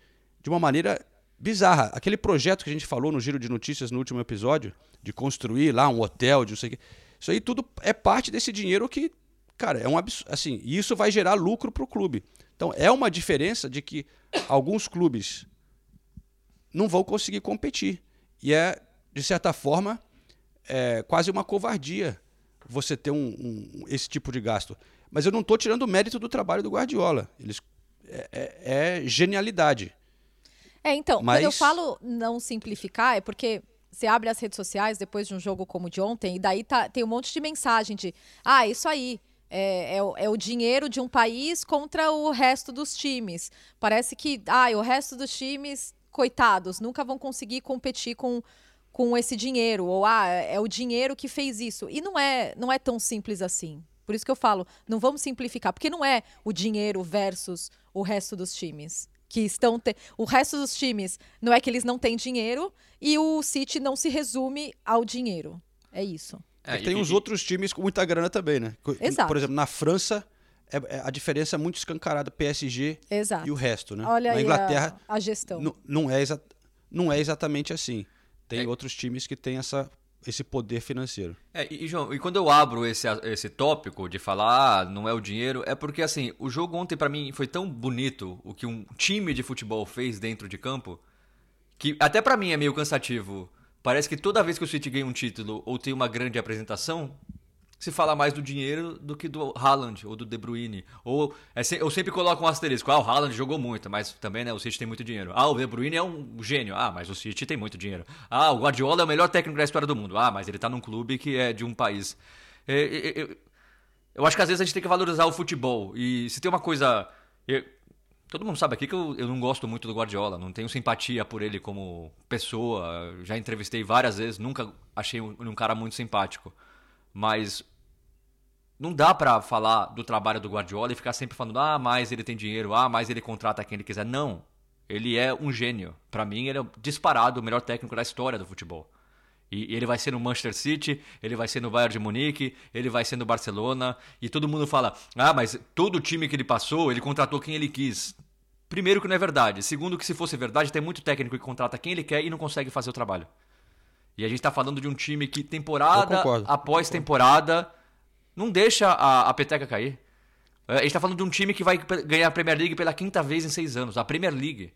de uma maneira bizarra. Aquele projeto que a gente falou no Giro de Notícias no último episódio, de construir lá um hotel, de não sei o quê. Isso aí tudo é parte desse dinheiro que, cara, é um absurdo. Assim, isso vai gerar lucro para o clube. Então é uma diferença de que alguns clubes não vão conseguir competir. E é, de certa forma, é quase uma covardia você ter um, um, esse tipo de gasto. Mas eu não estou tirando o mérito do trabalho do Guardiola. Eles, é, é, é genialidade. É, então, Mas... quando eu falo não simplificar, é porque você abre as redes sociais depois de um jogo como o de ontem, e daí tá, tem um monte de mensagem de ah, isso aí. É, é, o, é, o dinheiro de um país contra o resto dos times. Parece que ah, o resto dos times, coitados, nunca vão conseguir competir com, com esse dinheiro. Ou ah, é o dinheiro que fez isso. E não é, não é tão simples assim. Por isso que eu falo, não vamos simplificar, porque não é o dinheiro versus o resto dos times que estão te... o resto dos times não é que eles não têm dinheiro e o City não se resume ao dinheiro. É isso. É, tem e, os e... outros times com muita grana também, né? Exato. Por exemplo, na França é, é, a diferença é muito escancarada PSG Exato. e o resto, né? Olha na Inglaterra a, a gestão. Não é, não é exatamente assim. Tem é. outros times que têm essa esse poder financeiro. É, e, João, e quando eu abro esse, esse tópico de falar, ah, não é o dinheiro, é porque assim, o jogo ontem para mim foi tão bonito o que um time de futebol fez dentro de campo, que até para mim é meio cansativo. Parece que toda vez que o City ganha um título ou tem uma grande apresentação, se fala mais do dinheiro do que do Haaland ou do De Bruyne. Ou é, eu sempre coloco um asterisco. Ah, o Haaland jogou muito, mas também né, o City tem muito dinheiro. Ah, o De Bruyne é um gênio. Ah, mas o City tem muito dinheiro. Ah, o Guardiola é o melhor técnico da história do mundo. Ah, mas ele tá num clube que é de um país. É, é, é, eu acho que às vezes a gente tem que valorizar o futebol. E se tem uma coisa. Todo mundo sabe aqui que eu, eu não gosto muito do Guardiola, não tenho simpatia por ele como pessoa. Já entrevistei várias vezes, nunca achei um, um cara muito simpático. Mas não dá para falar do trabalho do Guardiola e ficar sempre falando, ah, mais ele tem dinheiro, ah, mais ele contrata quem ele quiser. Não. Ele é um gênio. Para mim, ele é disparado o melhor técnico da história do futebol. E ele vai ser no Manchester City, ele vai ser no Bayern de Munique, ele vai ser no Barcelona. E todo mundo fala: ah, mas todo time que ele passou, ele contratou quem ele quis. Primeiro, que não é verdade. Segundo, que se fosse verdade, tem muito técnico que contrata quem ele quer e não consegue fazer o trabalho. E a gente tá falando de um time que temporada após temporada não deixa a, a peteca cair. É, a gente está falando de um time que vai ganhar a Premier League pela quinta vez em seis anos. A Premier League.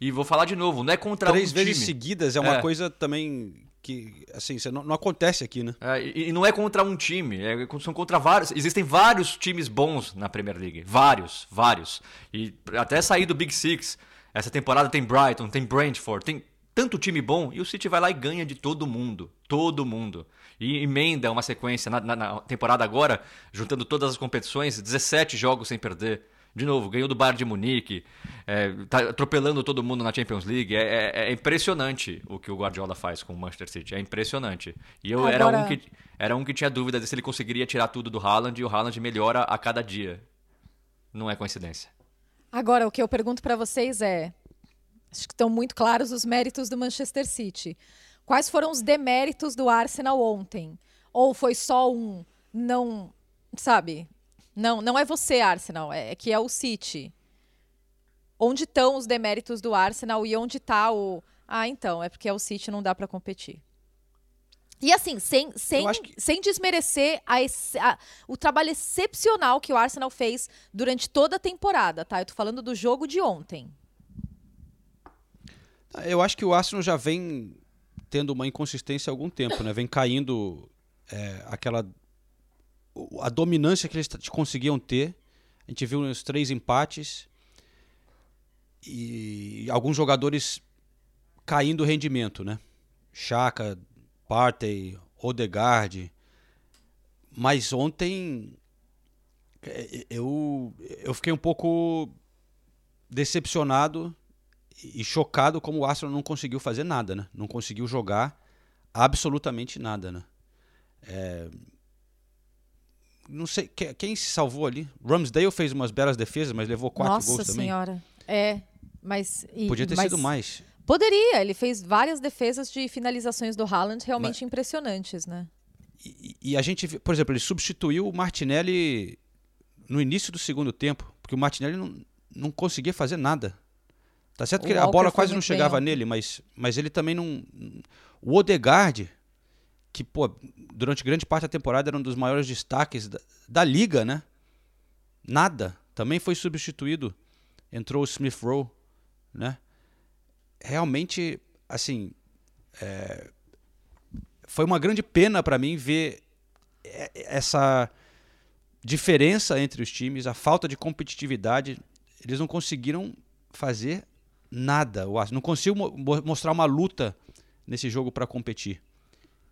E vou falar de novo, não é contra Três um vezes time. seguidas é uma é. coisa também que, assim, não, não acontece aqui, né? É, e, e, não é contra um time, é, são contra vários. Existem vários times bons na Premier League. Vários, vários. E até sair do Big Six. Essa temporada tem Brighton, tem Brentford, tem tanto time bom e o City vai lá e ganha de todo mundo. Todo mundo e emenda uma sequência na, na, na, temporada agora, juntando todas as competições, 17 jogos sem perder. De novo, ganhou do Bayern de Munique, é, tá atropelando todo mundo na Champions League. É, é, é, impressionante o que o Guardiola faz com o Manchester City. É impressionante. E eu agora... era, um que, era um que tinha dúvida de se ele conseguiria tirar tudo do Haaland e o Haaland melhora a cada dia. Não é coincidência. Agora, o que eu pergunto para vocês é: acho que estão muito claros os méritos do Manchester City. Quais foram os deméritos do Arsenal ontem? Ou foi só um não, sabe? Não, não é você, Arsenal, é, é que é o City. Onde estão os deméritos do Arsenal e onde está o Ah, então, é porque é o City não dá para competir. E assim, sem, sem, sem desmerecer a, a, o trabalho excepcional que o Arsenal fez durante toda a temporada, tá? Eu tô falando do jogo de ontem. Eu acho que o Arsenal já vem tendo uma inconsistência há algum tempo, né? Vem caindo é, aquela a dominância que eles conseguiam ter. A gente viu os três empates e alguns jogadores caindo o rendimento, né? Chaka, Partey, Odegaard. Mas ontem é, eu, eu fiquei um pouco decepcionado e chocado como o Arsenal não conseguiu fazer nada, né? Não conseguiu jogar absolutamente nada, né? É... Não sei quem se salvou ali. Ramsdale fez umas belas defesas, mas levou quatro Nossa gols também. Nossa senhora. É, mas e, podia ter mas... sido mais. Poderia. Ele fez várias defesas de finalizações do Haaland realmente mas... impressionantes, né? E, e a gente, por exemplo, ele substituiu o Martinelli no início do segundo tempo, porque o Martinelli não, não conseguia fazer nada. Tá certo o que a bola quase não chegava nele, mas, mas ele também não. O Odegaard, que pô, durante grande parte da temporada era um dos maiores destaques da, da liga, né? Nada. Também foi substituído. Entrou o Smith Rowe, né? Realmente, assim, é, foi uma grande pena para mim ver essa diferença entre os times, a falta de competitividade. Eles não conseguiram fazer nada. Não consigo mostrar uma luta nesse jogo para competir.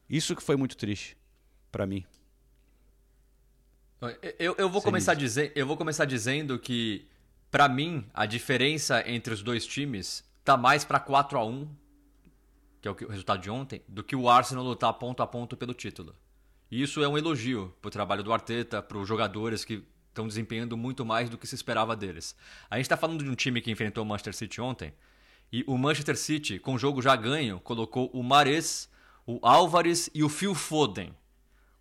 Isso que foi muito triste para mim. Eu, eu, vou começar dizer, eu vou começar dizendo que, para mim, a diferença entre os dois times tá mais para 4 a 1 que é o resultado de ontem, do que o Arsenal lutar ponto a ponto pelo título. E isso é um elogio pro trabalho do Arteta, para os jogadores que estão desempenhando muito mais do que se esperava deles. A gente está falando de um time que enfrentou o Manchester City ontem, e o Manchester City, com o jogo já ganho, colocou o Mares, o Álvares e o Phil Foden.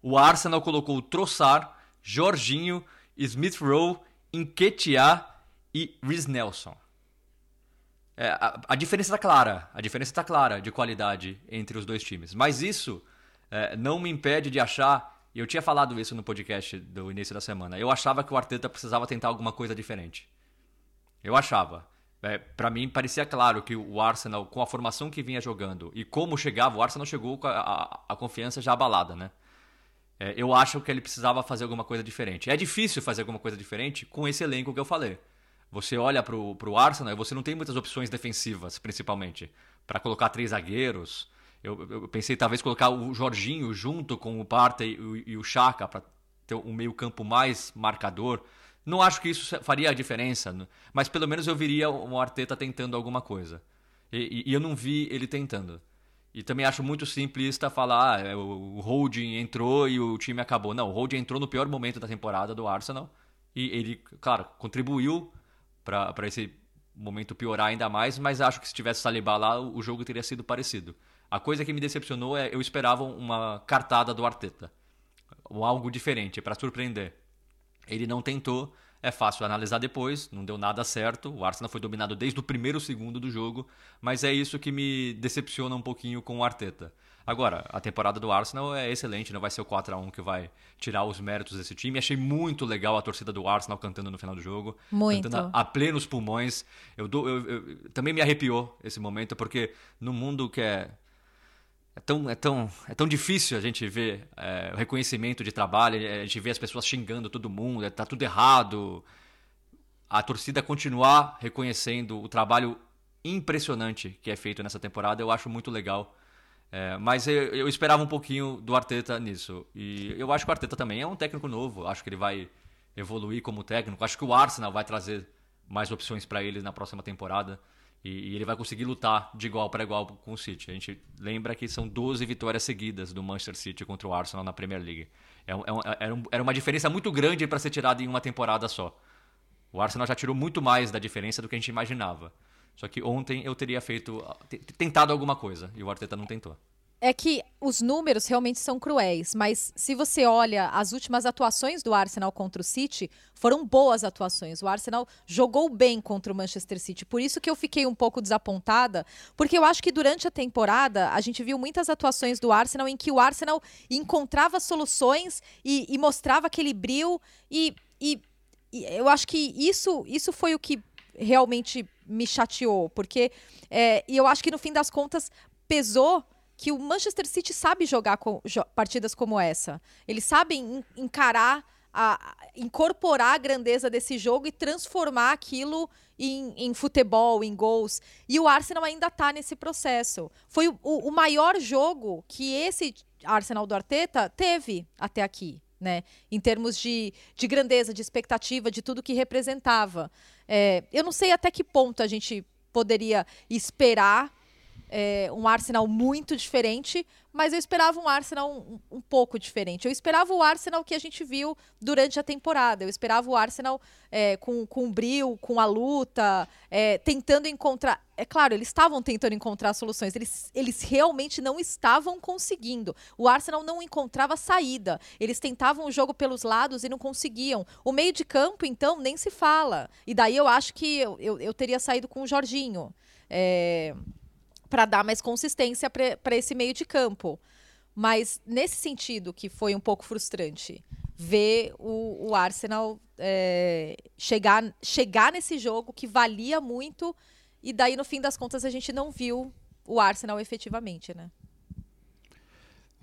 O Arsenal colocou o Trossard, Jorginho, Smith Rowe, Nketiah e Rhys Nelson. É, a, a, diferença está clara, a diferença está clara de qualidade entre os dois times. Mas isso é, não me impede de achar e eu tinha falado isso no podcast do início da semana. Eu achava que o Arteta precisava tentar alguma coisa diferente. Eu achava. É, para mim parecia claro que o Arsenal, com a formação que vinha jogando e como chegava, o Arsenal chegou com a, a, a confiança já abalada, né? É, eu acho que ele precisava fazer alguma coisa diferente. É difícil fazer alguma coisa diferente com esse elenco que eu falei. Você olha pro, pro Arsenal e você não tem muitas opções defensivas, principalmente. para colocar três zagueiros, eu, eu, pensei talvez colocar o Jorginho junto com o Partey e, e o Chaka para ter um meio-campo mais marcador. Não acho que isso faria a diferença, mas pelo menos eu viria o Arteta tentando alguma coisa. E, e eu não vi ele tentando. E também acho muito simplista falar ah, é, o Holding entrou e o time acabou. Não, o Holding entrou no pior momento da temporada do Arsenal e ele, claro, contribuiu para esse momento piorar ainda mais, mas acho que se tivesse Saliba lá, o jogo teria sido parecido. A coisa que me decepcionou é eu esperava uma cartada do Arteta, ou algo diferente para surpreender. Ele não tentou, é fácil analisar depois, não deu nada certo. O Arsenal foi dominado desde o primeiro segundo do jogo, mas é isso que me decepciona um pouquinho com o Arteta. Agora, a temporada do Arsenal é excelente, não vai ser o 4 a 1 que vai tirar os méritos desse time. Achei muito legal a torcida do Arsenal cantando no final do jogo, muito. cantando a, a plenos pulmões. Eu, dou, eu, eu, também me arrepiou esse momento porque no mundo que é é tão, é, tão, é tão difícil a gente ver é, o reconhecimento de trabalho, a gente vê as pessoas xingando todo mundo, tá tudo errado. A torcida continuar reconhecendo o trabalho impressionante que é feito nessa temporada, eu acho muito legal. É, mas eu, eu, esperava um pouquinho do Arteta nisso. E eu acho que o Arteta também é um técnico novo, acho que ele vai evoluir como técnico. Acho que o Arsenal vai trazer mais opções para ele na próxima temporada. E, ele vai conseguir lutar de igual para igual com o City. A gente lembra que são 12 vitórias seguidas do Manchester City contra o Arsenal na Premier League. É, é, é, era uma diferença muito grande para ser tirada em uma temporada só. O Arsenal já tirou muito mais da diferença do que a gente imaginava. Só que ontem eu teria feito. tentado alguma coisa e o Arteta não tentou. É que os números realmente são cruéis, mas se você olha as últimas atuações do Arsenal contra o City, foram boas atuações. O Arsenal jogou bem contra o Manchester City. Por isso que eu fiquei um pouco desapontada, porque eu acho que durante a temporada a gente viu muitas atuações do Arsenal em que o Arsenal encontrava soluções e, e mostrava aquele brilho e, e, e eu acho que isso, isso foi o que realmente me chateou, porque é, e eu acho que no fim das contas pesou que o Manchester City sabe jogar com, jo partidas como essa. Eles sabem encarar, a, incorporar a grandeza desse jogo e transformar aquilo em, em futebol, em gols. E o Arsenal ainda está nesse processo. Foi o, o, maior jogo que esse Arsenal do Arteta teve até aqui. Né? Em termos de, de grandeza, de expectativa, de tudo que representava. É, eu não sei até que ponto a gente poderia esperar é, um Arsenal muito diferente, mas eu esperava um Arsenal um, um, pouco diferente. Eu esperava o Arsenal que a gente viu durante a temporada. Eu esperava o Arsenal é, com, com o brilho, com a luta, é, tentando encontrar. É claro, eles estavam tentando encontrar soluções, eles, eles realmente não estavam conseguindo. O Arsenal não encontrava saída. Eles tentavam o jogo pelos lados e não conseguiam. O meio de campo, então, nem se fala. E daí eu acho que eu, eu, eu teria saído com o Jorginho. É, para dar mais consistência para esse meio de campo. Mas nesse sentido que foi um pouco frustrante ver o, o Arsenal é, chegar, chegar nesse jogo que valia muito e daí no fim das contas a gente não viu o Arsenal efetivamente, né?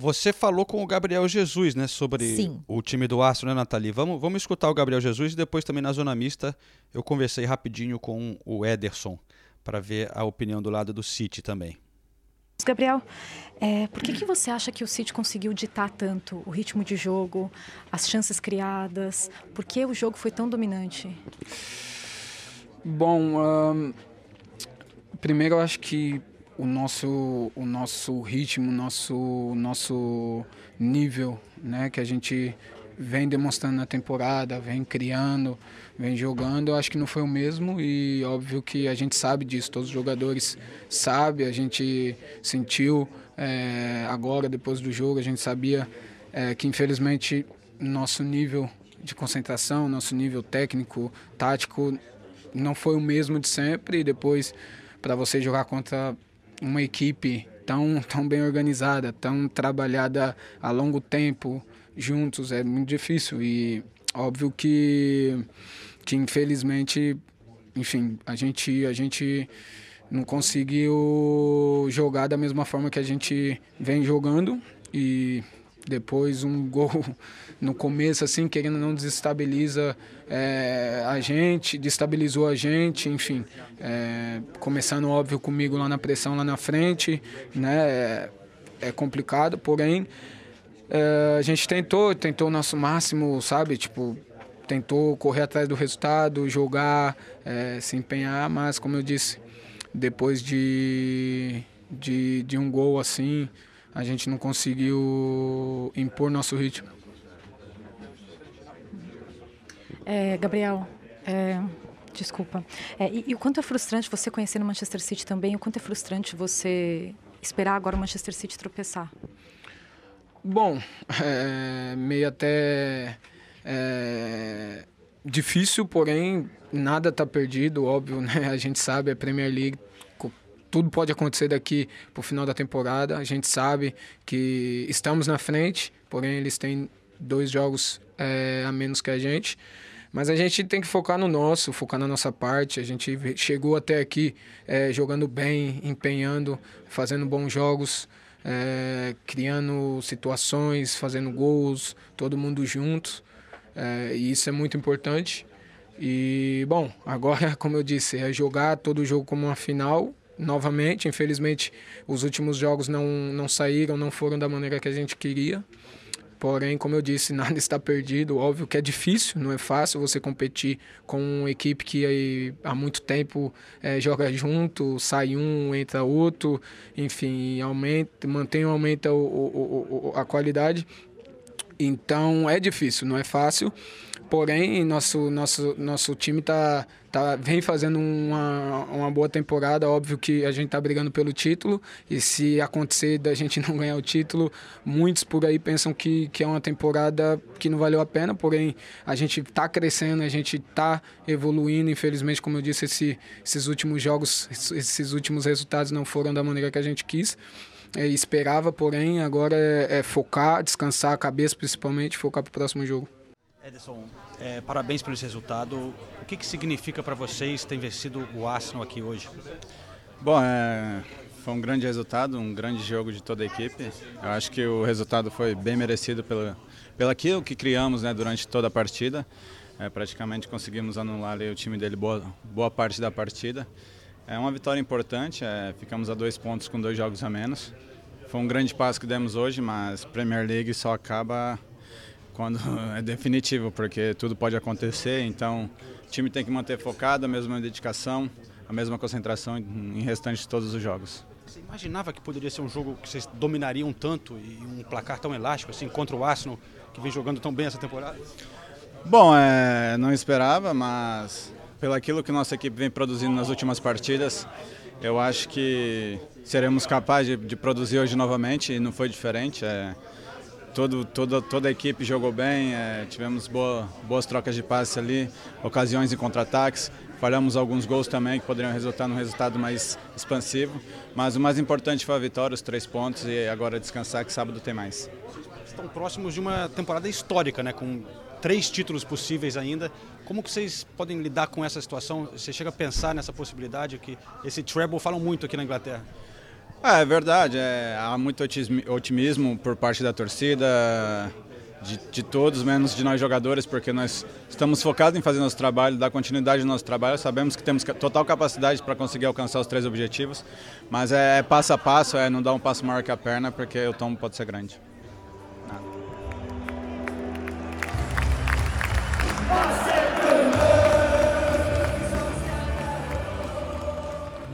Você falou com o Gabriel Jesus, né, sobre Sim. o time do Arsenal, né, Nathalie? Vamos, vamos escutar o Gabriel Jesus e depois também na zona mista eu conversei rapidinho com o Ederson para ver a opinião do lado do City também. Gabriel, é, por que, que você acha que o City conseguiu ditar tanto o ritmo de jogo, as chances criadas? Por que o jogo foi tão dominante? Bom, um, primeiro eu acho que o nosso, o nosso ritmo, o nosso, nosso nível né, que a gente vem demonstrando na temporada, vem criando, vem jogando, eu acho que não foi o mesmo e óbvio que a gente sabe disso, todos os jogadores sabem, a gente sentiu é, agora, depois do jogo, a gente sabia é, que infelizmente nosso nível de concentração, nosso nível técnico, tático não foi o mesmo de sempre e depois para você jogar contra uma equipe tão, tão bem organizada, tão trabalhada a longo tempo, juntos é muito difícil. E óbvio que que infelizmente enfim a gente a gente não conseguiu jogar da mesma forma que a gente vem jogando. E depois um gol no começo assim querendo não desestabiliza é, a gente destabilizou a gente enfim. É, começando óbvio comigo lá na pressão lá na frente né é, é complicado porém é, a gente tentou, tentou o nosso máximo, sabe? Tipo, tentou correr atrás do resultado, jogar, é, se empenhar, mas como eu disse, depois de, de, de um gol assim, a gente não conseguiu impor nosso ritmo. É, Gabriel, é, desculpa. É, e, e, o quanto é frustrante você conhecer o Manchester City também, o quanto é frustrante você esperar agora o Manchester City tropeçar? Bom, é meio até é, difícil, porém nada está perdido, óbvio, né? A gente sabe, a Premier League, tudo pode acontecer daqui para o final da temporada. A gente sabe que estamos na frente, porém eles têm dois jogos é, a menos que a gente. Mas a gente tem que focar no nosso, focar na nossa parte. A gente chegou até aqui é, jogando bem, empenhando, fazendo bons jogos é, criando situações, fazendo gols, todo mundo junto. É, e isso é muito importante. E, bom, agora, como eu disse, é jogar todo jogo como uma final novamente. Infelizmente, os últimos jogos não, não saíram, não foram da maneira que a gente queria. Porém, como eu disse, nada está perdido. Óbvio que é difícil, não é fácil você competir com uma equipe que aí, há muito tempo é, joga junto, sai um, entra outro, enfim, aumenta, mantém ou aumenta o, o, o, a qualidade. Então é difícil, não é fácil. Porém, nosso, nosso, nosso time tá, tá, vem fazendo uma, uma boa temporada. Óbvio que a gente está brigando pelo título. E se acontecer da gente não ganhar o título, muitos por aí pensam que, que é uma temporada que não valeu a pena. Porém, a gente está crescendo, a gente está evoluindo. Infelizmente, como eu disse, esse, esses últimos jogos, esses últimos resultados não foram da maneira que a gente quis. É, esperava, porém, agora é, é focar, descansar a cabeça principalmente, focar para o próximo jogo. Ederson, é, parabéns pelo resultado. O que, que significa para vocês ter vencido o Arsenal aqui hoje? Bom, é, foi um grande resultado, um grande jogo de toda a equipe. Eu acho que o resultado foi bem merecido pelo, pelo aquilo que criamos né, durante toda a partida. É, praticamente conseguimos anular ali, o time dele boa, boa parte da partida. É uma vitória importante, é, ficamos a dois pontos com dois jogos a menos. Foi um grande passo que demos hoje, mas Premier League só acaba quando é definitivo, porque tudo pode acontecer, então o time tem que manter focado, a mesma dedicação, a mesma concentração em restante de todos os jogos. Você imaginava que poderia ser um jogo que vocês dominariam tanto e um placar tão elástico assim contra o Arsenal, que vem jogando tão bem essa temporada? Bom, é, não esperava, mas pelo aquilo que nossa equipe vem produzindo nas últimas partidas, eu acho que seremos capazes de, de produzir hoje novamente e não foi diferente. É, todo, toda, toda a equipe jogou bem, é, tivemos boa, boas trocas de passes ali, ocasiões em contra-ataques, falhamos alguns gols também que poderiam resultar num resultado mais expansivo, mas o mais importante foi a vitória, os três pontos e agora descansar que sábado tem mais. Estão próximos de uma temporada histórica, né, com três títulos possíveis ainda. Como que vocês podem lidar com essa situação? Você chega a pensar nessa possibilidade que esse treble falam muito aqui na Inglaterra? É, é verdade, é, há muito otimismo por parte da torcida, de, de, todos, menos de nós jogadores, porque nós estamos focados em fazer nosso trabalho, dar continuidade ao nosso trabalho. Sabemos que temos total capacidade para conseguir alcançar os três objetivos, mas é, é, passo a passo, é não dar um passo maior que a perna, porque o tombo pode ser grande.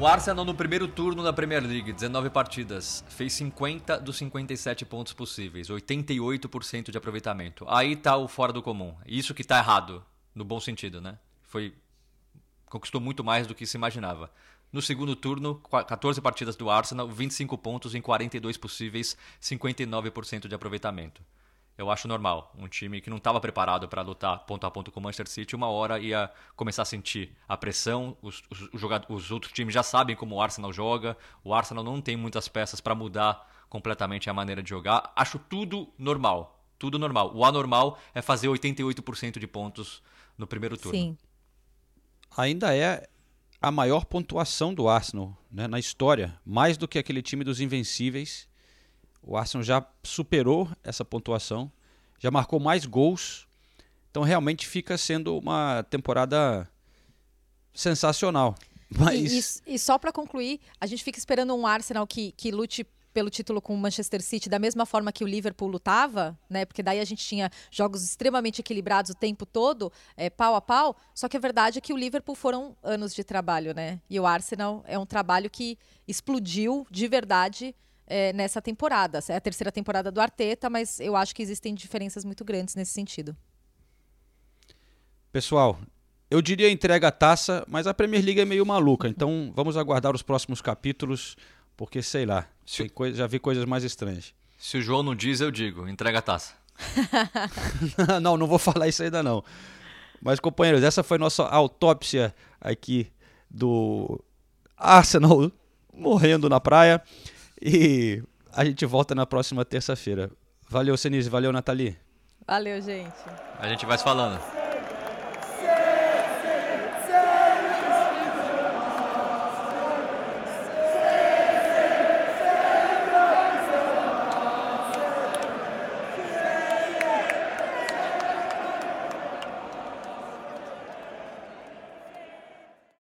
O Arsenal no primeiro turno da Premier League, 19 partidas, fez 50 dos 57 pontos possíveis, 88% de aproveitamento. Aí tá o fora do comum. Isso que tá errado, no bom sentido, né? Foi conquistou muito mais do que se imaginava. No segundo turno, 14 partidas do Arsenal, 25 pontos em 42 possíveis, 59% de aproveitamento eu acho normal. Um time que não estava preparado para lutar ponto a ponto com o Manchester City, uma hora ia começar a sentir a pressão. Os, os, os, os outros times já sabem como o Arsenal joga. O Arsenal não tem muitas peças para mudar completamente a maneira de jogar. Acho tudo normal. Tudo normal. O anormal é fazer 88% de pontos no primeiro turno. Sim. Ainda é a maior pontuação do Arsenal né, na história. Mais do que aquele time dos Invencíveis o Arsenal já superou essa pontuação, já marcou mais gols. Então realmente fica sendo uma temporada sensacional. Mas... E, e, e só para concluir, a gente fica esperando um Arsenal que, que lute pelo título com o Manchester City da mesma forma que o Liverpool lutava, né? Porque daí a gente tinha jogos extremamente equilibrados o tempo todo, é, pau a pau. Só que a verdade é que o Liverpool foram anos de trabalho, né? E o Arsenal é um trabalho que explodiu de verdade é, nessa temporada. É a terceira temporada do Arteta, mas eu acho que existem diferenças muito grandes nesse sentido. Pessoal, eu diria entrega a taça, mas a Premier League é meio maluca, então vamos aguardar os próximos capítulos, porque sei lá, coisa, já vi coisas mais estranhas. Se o João não diz, eu digo, entrega a taça. não, não vou falar isso ainda não. Mas companheiros, essa foi nossa autópsia aqui do Arsenal morrendo na praia. E a gente volta na próxima terça-feira. Valeu, Senise. Valeu, Nathalie. Valeu, gente. A gente vai se falando.